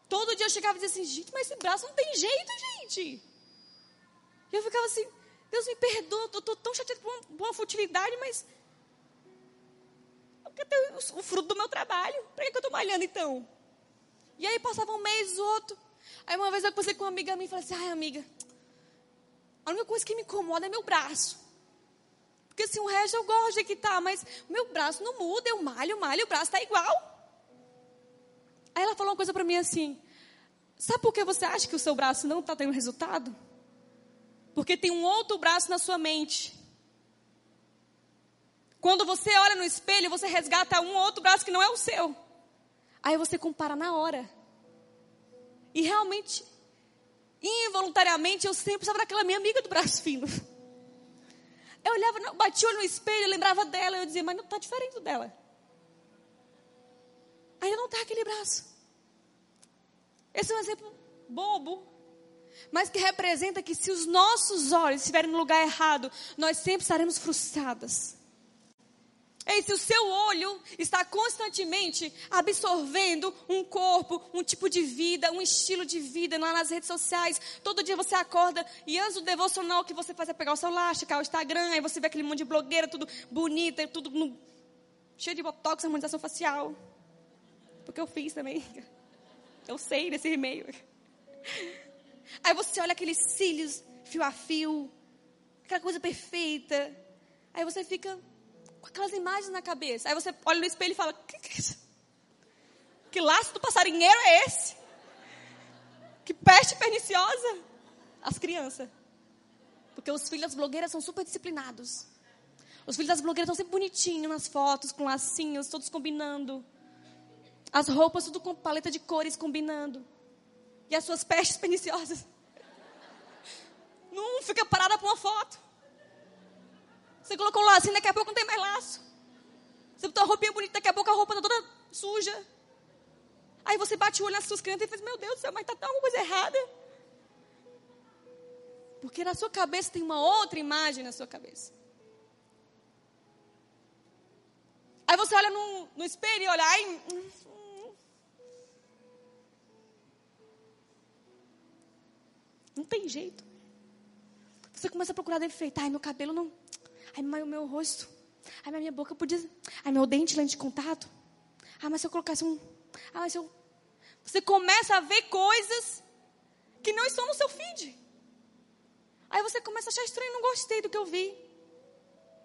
Todo dia eu chegava e dizia assim, gente, mas esse braço não tem jeito, gente. E eu ficava assim, Deus me perdoa, eu estou tão chateada por uma, uma futilidade, mas ter o, fruto do meu trabalho. Para que, eu estou malhando então? E aí passava um mês, outro. Aí uma vez eu passei com uma amiga minha e falei assim, ai amiga, a única coisa que me incomoda é meu braço. Porque assim, o resto eu gosto de que tá, mas meu braço não muda, eu malho, malho, o braço está igual. Aí ela falou uma coisa para mim assim: Sabe por que você acha que o seu braço não está tendo resultado? Porque tem um outro braço na sua mente. Quando você olha no espelho, você resgata um outro braço que não é o seu. Aí você compara na hora. E realmente involuntariamente, eu sempre precisava daquela minha amiga do braço fino. Eu olhava, batia o olho no espelho, eu lembrava dela, eu dizia, mas não está diferente dela. Ainda não está aquele braço. Esse é um exemplo bobo, mas que representa que se os nossos olhos estiverem no lugar errado, nós sempre estaremos frustradas. Ei, se o seu olho está constantemente absorvendo um corpo, um tipo de vida, um estilo de vida lá nas redes sociais, todo dia você acorda e antes do devocional que você faz é pegar o celular, checar o Instagram, aí você vê aquele monte de blogueira, tudo bonita, tudo no, cheio de botox, harmonização facial. Porque eu fiz também. Eu sei desse e-mail. Aí você olha aqueles cílios fio a fio, aquela coisa perfeita. Aí você fica, com aquelas imagens na cabeça. Aí você olha no espelho e fala: Que, que, é que laço do passarinheiro é esse? Que peste perniciosa? As crianças. Porque os filhos das blogueiras são super disciplinados. Os filhos das blogueiras estão sempre bonitinhos nas fotos, com lacinhos, todos combinando. As roupas tudo com paleta de cores combinando. E as suas pestes perniciosas. Não fica parada para uma foto. Você colocou um lacinho, daqui a pouco não tem mais laço. Você botou uma roupinha bonita, daqui a pouco a roupa está toda suja. Aí você bate o olho nas suas crianças e faz, meu Deus do céu, mas está alguma coisa errada. Porque na sua cabeça tem uma outra imagem na sua cabeça. Aí você olha no, no espelho e olha, ai, hum, hum. não tem jeito. Você começa a procurar defeito. Ai, meu cabelo não, Ai, mas o meu rosto. Ai, mas minha boca podia. Ai, meu dente, lente de contato. Ah, mas se eu colocasse um. Ah, mas se eu. Você começa a ver coisas que não estão no seu feed. Aí você começa a achar estranho, não gostei do que eu vi.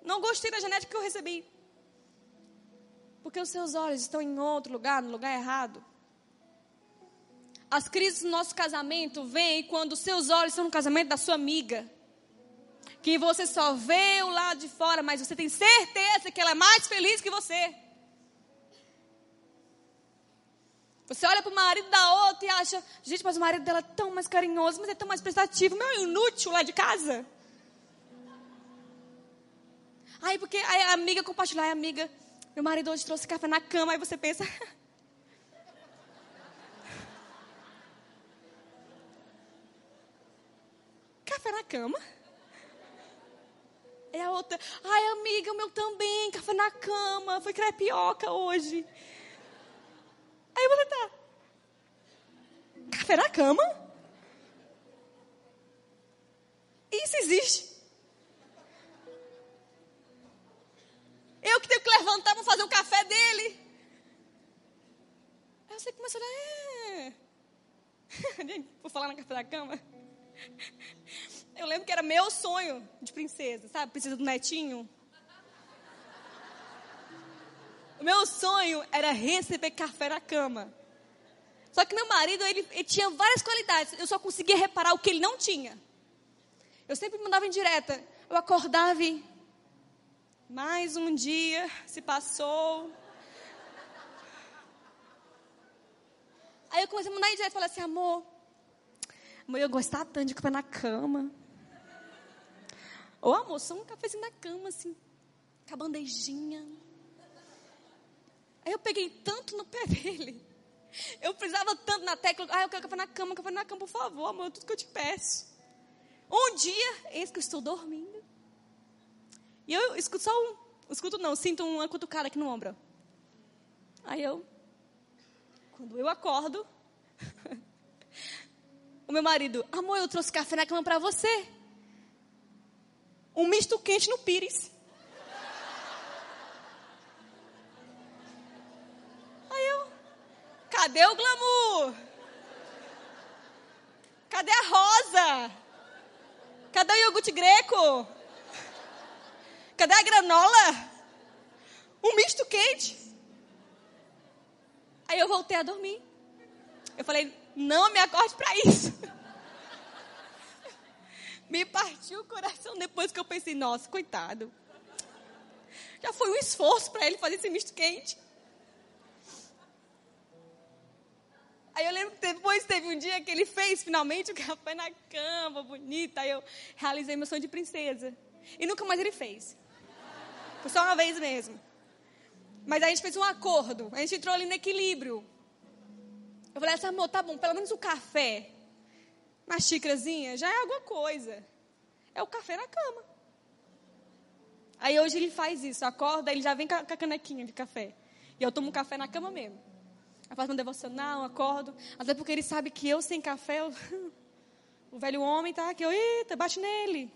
Não gostei da genética que eu recebi. Porque os seus olhos estão em outro lugar, no lugar errado. As crises do nosso casamento vêm quando os seus olhos estão no casamento da sua amiga que você só vê o lado de fora, mas você tem certeza que ela é mais feliz que você. Você olha para o marido da outra e acha, gente, mas o marido dela é tão mais carinhoso, mas é tão mais prestativo, meu inútil lá de casa. Aí porque a amiga compartilhou, a amiga, meu marido hoje trouxe café na cama, aí você pensa. café na cama? Aí a outra, ai amiga, o meu também, café na cama, foi crepioca hoje. Aí você tá, café na cama? Isso existe. Eu que tenho que levantar para fazer o café dele. Aí você começa a é. Vou falar na café da cama. Eu lembro que era meu sonho de princesa, sabe? Princesa do netinho. O meu sonho era receber café na cama. Só que meu marido, ele, ele, tinha várias qualidades. Eu só conseguia reparar o que ele não tinha. Eu sempre mandava em direta. Eu acordava e... Mais um dia se passou. Aí eu comecei a mandar em direta falei assim, amor, amor, eu gostava tanto de café na cama. Ô amor, só um cafezinho na cama, assim, com a bandejinha. Aí eu peguei tanto no pé dele. Eu precisava tanto na tecla. Ah, eu quero café na cama, café na cama, por favor, amor, tudo que eu te peço. Um dia, eis que eu estou dormindo. E eu escuto só um. Escuto não, sinto uma cutucada aqui no ombro. Aí eu. Quando eu acordo. o meu marido, amor, eu trouxe café na cama para você um misto quente no pires. Aí eu, cadê o glamour? Cadê a rosa? Cadê o iogurte greco? Cadê a granola? Um misto quente. Aí eu voltei a dormir. Eu falei, não me acorde para isso. Me partiu o coração depois que eu pensei, nossa, coitado. Já foi um esforço para ele fazer esse misto quente. Aí eu lembro que depois teve um dia que ele fez finalmente o café na cama, bonita. Aí eu realizei meu sonho de princesa. E nunca mais ele fez. Foi só uma vez mesmo. Mas a gente fez um acordo. A gente entrou ali no equilíbrio. Eu falei assim, amor, tá bom, pelo menos o café uma xícarazinha já é alguma coisa. É o café na cama. Aí hoje ele faz isso, acorda, ele já vem com a canequinha de café. E eu tomo café na cama mesmo. Eu faço um devocional, acordo. Até porque ele sabe que eu sem café, eu... o velho homem tá aqui, eu, eita, bate nele.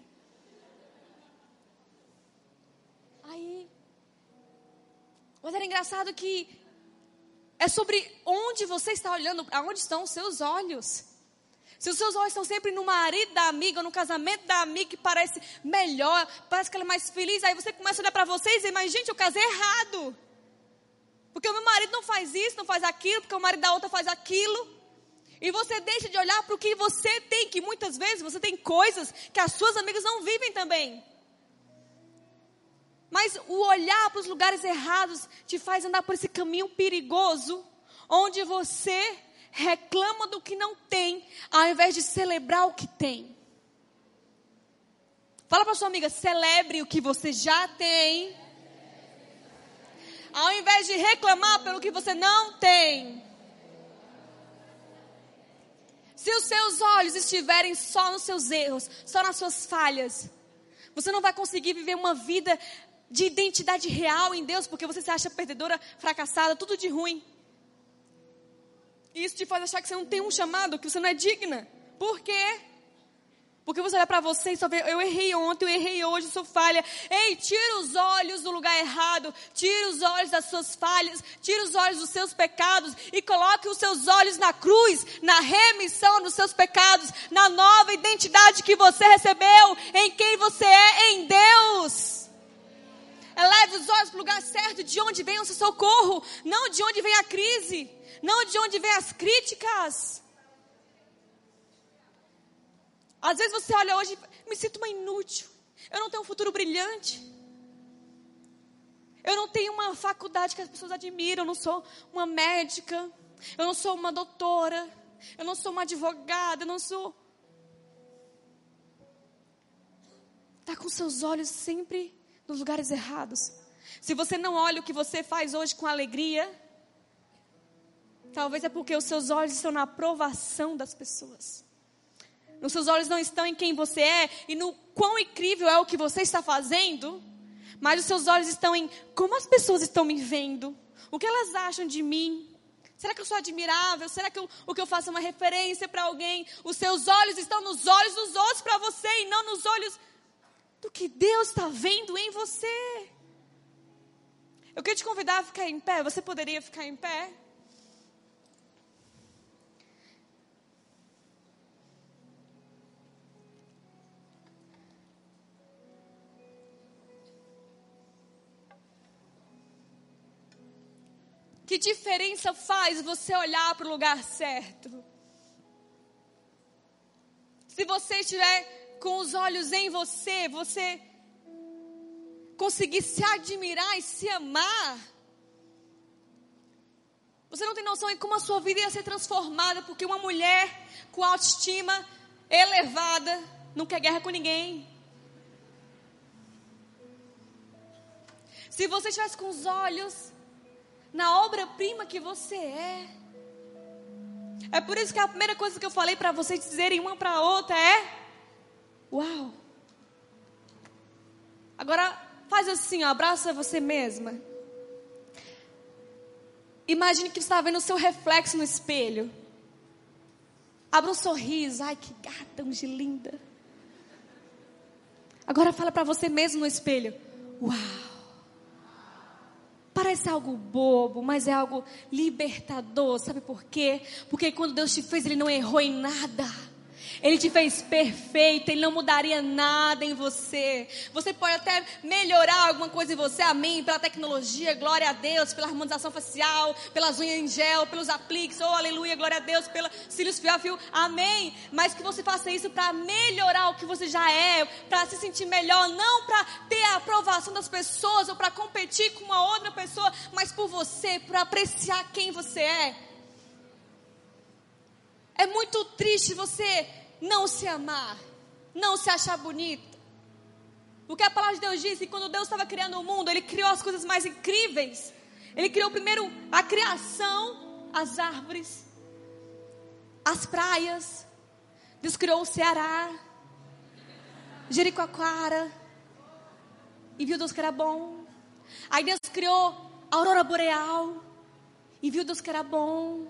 Aí. Mas era engraçado que é sobre onde você está olhando, aonde estão os seus olhos. Se os seus olhos estão sempre no marido da amiga, ou no casamento da amiga que parece melhor, parece que ela é mais feliz, aí você começa a olhar para vocês e dizer, mas gente, eu casei errado. Porque o meu marido não faz isso, não faz aquilo, porque o marido da outra faz aquilo. E você deixa de olhar para o que você tem, que muitas vezes você tem coisas que as suas amigas não vivem também. Mas o olhar para os lugares errados te faz andar por esse caminho perigoso, onde você reclama do que não tem, ao invés de celebrar o que tem. Fala para sua amiga, celebre o que você já tem. Ao invés de reclamar pelo que você não tem. Se os seus olhos estiverem só nos seus erros, só nas suas falhas, você não vai conseguir viver uma vida de identidade real em Deus, porque você se acha perdedora, fracassada, tudo de ruim. E isso te faz achar que você não tem um chamado, que você não é digna. Por quê? Porque você olha para você e só vê, eu errei ontem, eu errei hoje, sou falha. Ei, tira os olhos do lugar errado, tira os olhos das suas falhas, tira os olhos dos seus pecados e coloque os seus olhos na cruz, na remissão dos seus pecados, na nova identidade que você recebeu, em quem você é em Deus. Eleve os olhos para o lugar certo, de onde vem o seu socorro, não de onde vem a crise não de onde vem as críticas. Às vezes você olha hoje, me sinto uma inútil. Eu não tenho um futuro brilhante. Eu não tenho uma faculdade que as pessoas admiram. Eu não sou uma médica. Eu não sou uma doutora. Eu não sou uma advogada. Eu não sou. Está com seus olhos sempre nos lugares errados. Se você não olha o que você faz hoje com alegria, Talvez é porque os seus olhos estão na aprovação das pessoas. Os seus olhos não estão em quem você é e no quão incrível é o que você está fazendo, mas os seus olhos estão em como as pessoas estão me vendo, o que elas acham de mim. Será que eu sou admirável? Será que eu, o que eu faço é uma referência para alguém? Os seus olhos estão nos olhos dos outros para você e não nos olhos do que Deus está vendo em você. Eu queria te convidar a ficar em pé. Você poderia ficar em pé? Que diferença faz você olhar para o lugar certo? Se você estiver com os olhos em você, você conseguir se admirar e se amar. Você não tem noção de como a sua vida ia ser transformada, porque uma mulher com autoestima elevada não quer guerra com ninguém. Se você estivesse com os olhos na obra-prima que você é. É por isso que a primeira coisa que eu falei para vocês dizerem uma para a outra é: Uau! Agora faz assim, ó, abraça você mesma. Imagine que você está vendo o seu reflexo no espelho. Abra um sorriso. Ai, que gata, de linda. Agora fala para você mesmo no espelho. Uau! Parece algo bobo, mas é algo libertador. Sabe por quê? Porque quando Deus te fez, Ele não errou em nada. Ele te fez perfeita, Ele não mudaria nada em você. Você pode até melhorar alguma coisa em você, amém, pela tecnologia, glória a Deus, pela harmonização facial, pelas unhas em gel, pelos apliques, oh aleluia, glória a Deus, pela cílios fiel, amém. Mas que você faça isso para melhorar o que você já é, para se sentir melhor, não para ter a aprovação das pessoas ou para competir com uma outra pessoa, mas por você, para apreciar quem você é. É muito triste você não se amar, não se achar bonita. Porque a palavra de Deus diz que quando Deus estava criando o mundo, Ele criou as coisas mais incríveis. Ele criou primeiro a criação, as árvores, as praias. Deus criou o Ceará, Jericoacoara. E viu Deus que era bom. Aí Deus criou a aurora boreal. E viu Deus que era bom.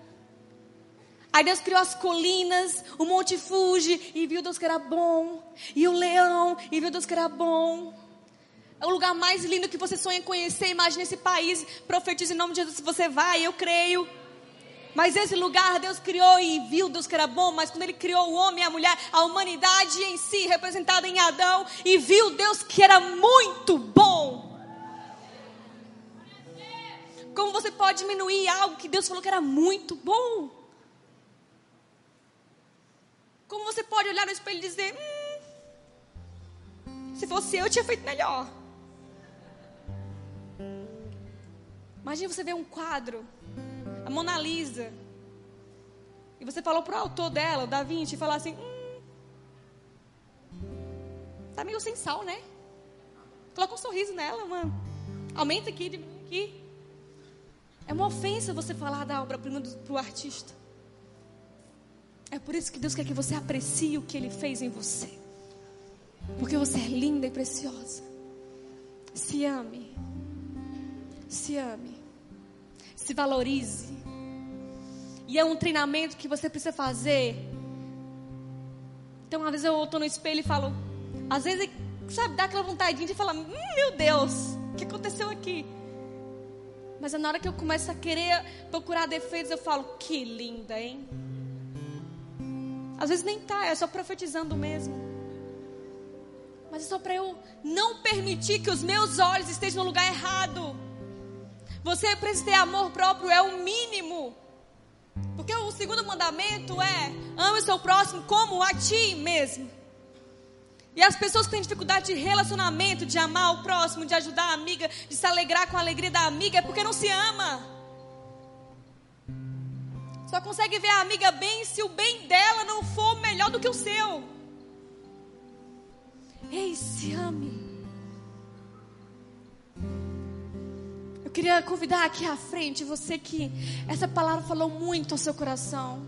Aí Deus criou as colinas, o Monte Fuji, e viu Deus que era bom. E o leão, e viu Deus que era bom. É o lugar mais lindo que você sonha conhecer. Imagine esse país. Profetiza em nome de Jesus se você vai, eu creio. Mas esse lugar Deus criou e viu Deus que era bom. Mas quando Ele criou o homem e a mulher, a humanidade em si, representada em Adão, e viu Deus que era muito bom. Como você pode diminuir algo que Deus falou que era muito bom? Como você pode olhar no espelho e dizer: hum, se fosse eu, eu tinha feito melhor. Imagina você ver um quadro, a Mona Lisa, e você falou pro autor dela, o Da Vinci, e falar assim: hum, tá meio sem sal, né? Coloca um sorriso nela, mano. Aumenta aqui, diminui aqui. É uma ofensa você falar da obra-prima pro artista. É por isso que Deus quer que você aprecie o que Ele fez em você. Porque você é linda e preciosa. Se ame. Se ame. Se valorize. E é um treinamento que você precisa fazer. Então, às vezes eu estou no espelho e falo. Às vezes, sabe, dá aquela vontade de falar: hum, Meu Deus, o que aconteceu aqui? Mas na hora que eu começo a querer procurar defeitos, eu falo: Que linda, hein? Às vezes nem tá, é só profetizando mesmo. Mas é só para eu não permitir que os meus olhos estejam no lugar errado. Você precisa ter amor próprio, é o mínimo. Porque o segundo mandamento é: ame o seu próximo como a ti mesmo. E as pessoas que têm dificuldade de relacionamento, de amar o próximo, de ajudar a amiga, de se alegrar com a alegria da amiga, é porque não se ama. Só consegue ver a amiga bem se o bem dela não for melhor do que o seu. Ei, se ame. Eu queria convidar aqui à frente você que essa palavra falou muito ao seu coração.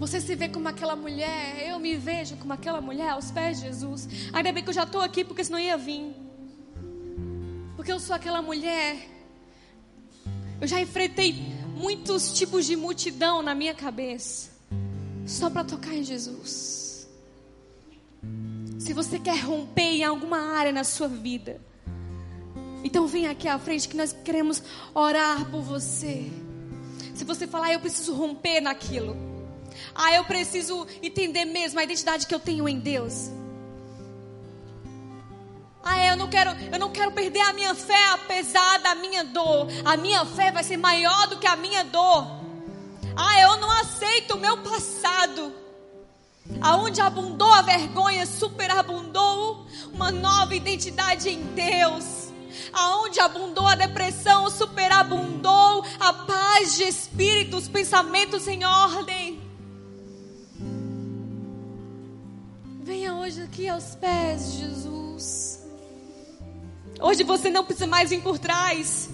Você se vê como aquela mulher, eu me vejo como aquela mulher aos pés de Jesus. Ainda bem que eu já estou aqui, porque senão ia vir. Porque eu sou aquela mulher. Eu já enfrentei muitos tipos de multidão na minha cabeça, só para tocar em Jesus. Se você quer romper em alguma área na sua vida, então vem aqui à frente que nós queremos orar por você. Se você falar, ah, eu preciso romper naquilo. Ah, eu preciso entender mesmo a identidade que eu tenho em Deus. Ah, eu não quero, eu não quero perder a minha fé apesar da minha dor. A minha fé vai ser maior do que a minha dor. Ah, eu não aceito o meu passado. Aonde abundou a vergonha, superabundou uma nova identidade em Deus. Aonde abundou a depressão, superabundou a paz de espírito, os pensamentos em ordem. Venha hoje aqui aos pés de Jesus. Hoje você não precisa mais vir por trás.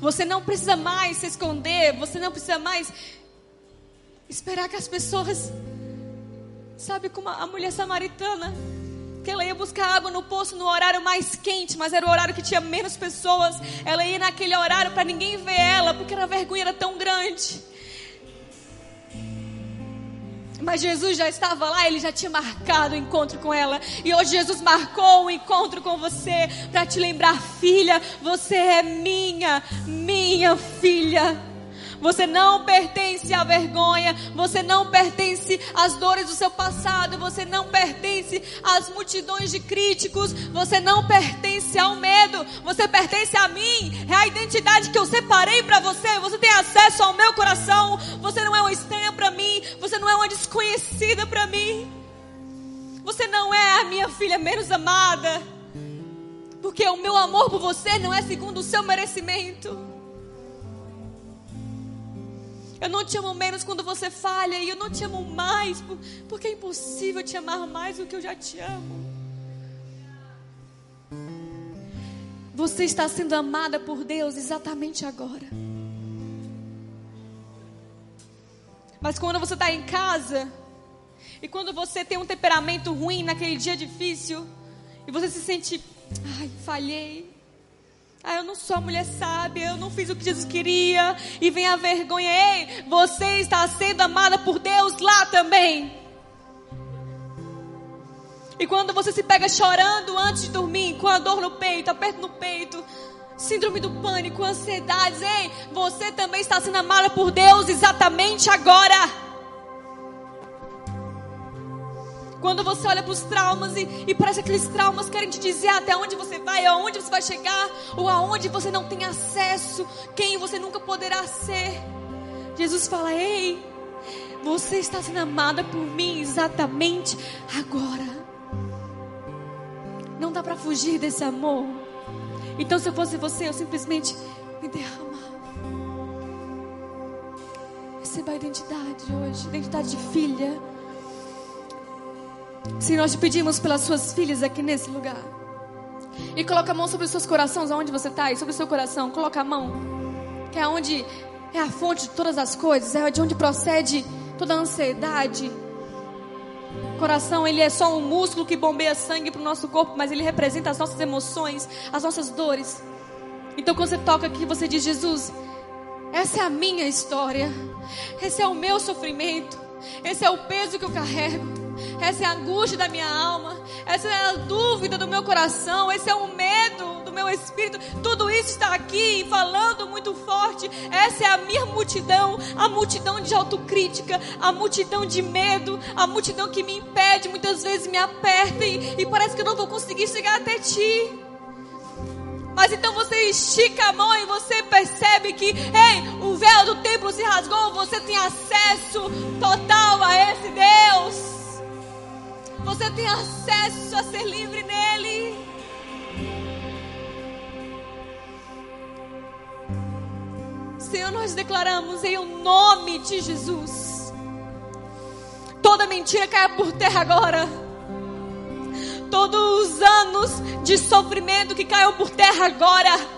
Você não precisa mais se esconder. Você não precisa mais esperar que as pessoas. Sabe como a mulher samaritana? Que ela ia buscar água no poço no horário mais quente, mas era o horário que tinha menos pessoas. Ela ia naquele horário para ninguém ver ela, porque a vergonha era tão grande. Mas Jesus já estava lá, ele já tinha marcado o encontro com ela. E hoje Jesus marcou o encontro com você para te lembrar, filha, você é minha, minha filha. Você não pertence à vergonha, você não pertence às dores do seu passado, você não pertence às multidões de críticos, você não pertence ao medo, você pertence a mim. É a identidade que eu separei para você. Você tem acesso ao meu coração. Você não é uma estranha para mim, você não é uma desconhecida para mim. Você não é a minha filha menos amada. Porque o meu amor por você não é segundo o seu merecimento. Eu não te amo menos quando você falha, e eu não te amo mais, porque é impossível te amar mais do que eu já te amo. Você está sendo amada por Deus exatamente agora. Mas quando você está em casa, e quando você tem um temperamento ruim naquele dia difícil, e você se sente, ai, falhei, ah, eu não sou mulher sábia, eu não fiz o que Jesus queria. E vem a vergonha. Ei, você está sendo amada por Deus lá também. E quando você se pega chorando antes de dormir, com a dor no peito, aperto no peito, síndrome do pânico, ansiedades, ei, você também está sendo amada por Deus exatamente agora. Quando você olha para os traumas e, e parece que aqueles traumas querem te dizer até onde você vai, aonde você vai chegar, ou aonde você não tem acesso, quem você nunca poderá ser. Jesus fala: Ei, você está sendo amada por mim exatamente agora. Não dá para fugir desse amor. Então, se eu fosse você, eu simplesmente me derramava. Receba a identidade hoje, identidade de filha Senhor, nós te pedimos pelas suas filhas aqui nesse lugar. E coloca a mão sobre os seus corações, aonde você está, e sobre o seu coração, coloca a mão. Que é onde é a fonte de todas as coisas, é de onde procede toda a ansiedade. O coração, ele é só um músculo que bombeia sangue para o nosso corpo, mas ele representa as nossas emoções, as nossas dores. Então, quando você toca aqui, você diz: Jesus, essa é a minha história, esse é o meu sofrimento, esse é o peso que eu carrego essa é a angústia da minha alma, essa é a dúvida do meu coração, esse é o medo do meu espírito. Tudo isso está aqui falando muito forte. Essa é a minha multidão, a multidão de autocrítica, a multidão de medo, a multidão que me impede, muitas vezes me aperta e, e parece que eu não vou conseguir chegar até ti. Mas então você estica a mão e você percebe que, ei, o véu do templo se rasgou, você tem acesso total a esse Deus. Você tem acesso a ser livre nele. Senhor, nós declaramos em o nome de Jesus. Toda mentira caia por terra agora. Todos os anos de sofrimento que caiam por terra agora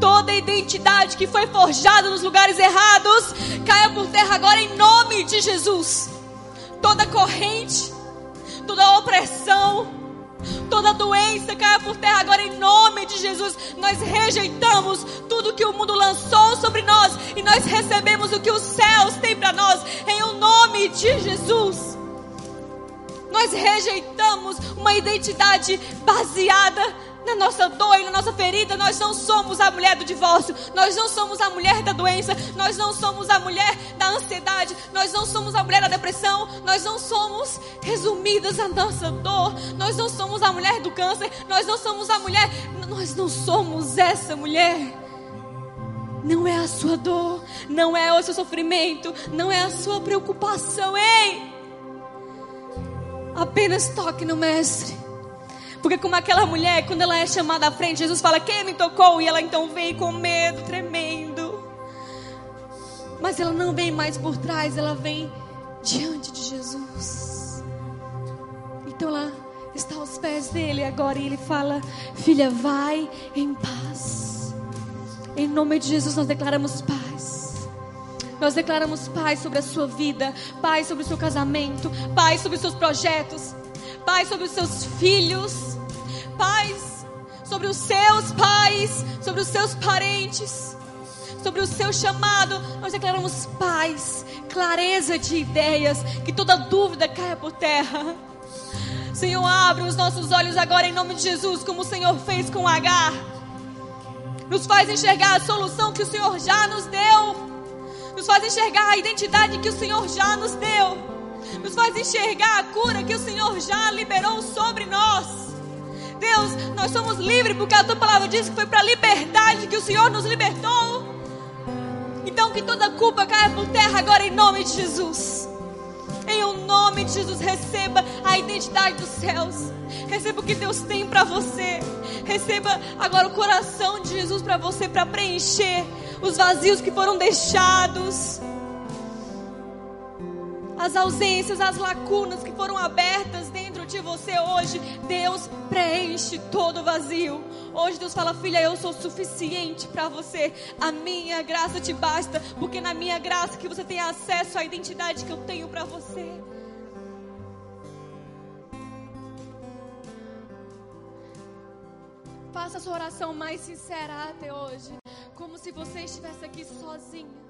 toda identidade que foi forjada nos lugares errados caia por terra agora em nome de Jesus, toda corrente, toda opressão, toda doença caia por terra agora em nome de Jesus. Nós rejeitamos tudo que o mundo lançou sobre nós e nós recebemos o que os céus têm para nós em o nome de Jesus. Nós rejeitamos uma identidade baseada na nossa dor e na nossa ferida. Nós não somos a mulher do divórcio, nós não somos a mulher da doença, nós não somos a mulher da ansiedade, nós não somos a mulher da depressão, nós não somos resumidas a nossa dor, nós não somos a mulher do câncer, nós não somos a mulher, nós não somos essa mulher. Não é a sua dor, não é o seu sofrimento, não é a sua preocupação, ei! Apenas toque no Mestre. Porque como aquela mulher, quando ela é chamada à frente, Jesus fala, quem me tocou? E ela então vem com medo, tremendo. Mas ela não vem mais por trás, ela vem diante de Jesus. Então ela está aos pés dele agora e ele fala, filha, vai em paz. Em nome de Jesus nós declaramos paz. Nós declaramos paz sobre a sua vida, paz sobre o seu casamento, paz sobre os seus projetos, paz sobre os seus filhos, paz sobre os seus pais, sobre os seus parentes, sobre o seu chamado. Nós declaramos paz, clareza de ideias, que toda dúvida caia por terra. Senhor, abre os nossos olhos agora em nome de Jesus, como o Senhor fez com Agar. Nos faz enxergar a solução que o Senhor já nos deu. Nos faz enxergar a identidade que o Senhor já nos deu nos faz enxergar a cura que o Senhor já liberou sobre nós. Deus, nós somos livres porque a tua palavra diz que foi para a liberdade que o Senhor nos libertou. Então que toda culpa caia por terra agora em nome de Jesus. Em o nome de Jesus, receba a identidade dos céus. Receba o que Deus tem para você. Receba agora o coração de Jesus para você, para preencher os vazios que foram deixados as ausências, as lacunas que foram abertas dentro de você hoje, Deus preenche todo vazio. Hoje Deus fala, filha, eu sou suficiente para você. A minha graça te basta, porque na minha graça que você tem acesso à identidade que eu tenho para você. Faça a sua oração mais sincera até hoje, como se você estivesse aqui sozinha.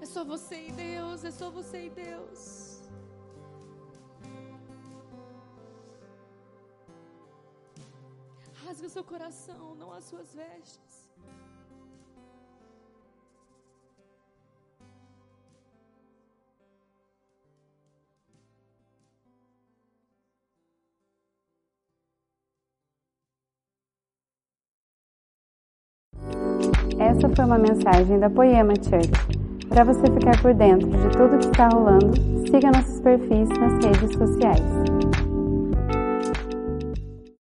É só você e Deus, é só você e Deus. Rasga seu coração, não as suas vestes. Essa foi uma mensagem da Poema Church. Para você ficar por dentro de tudo que está rolando, siga nossos perfis nas redes sociais.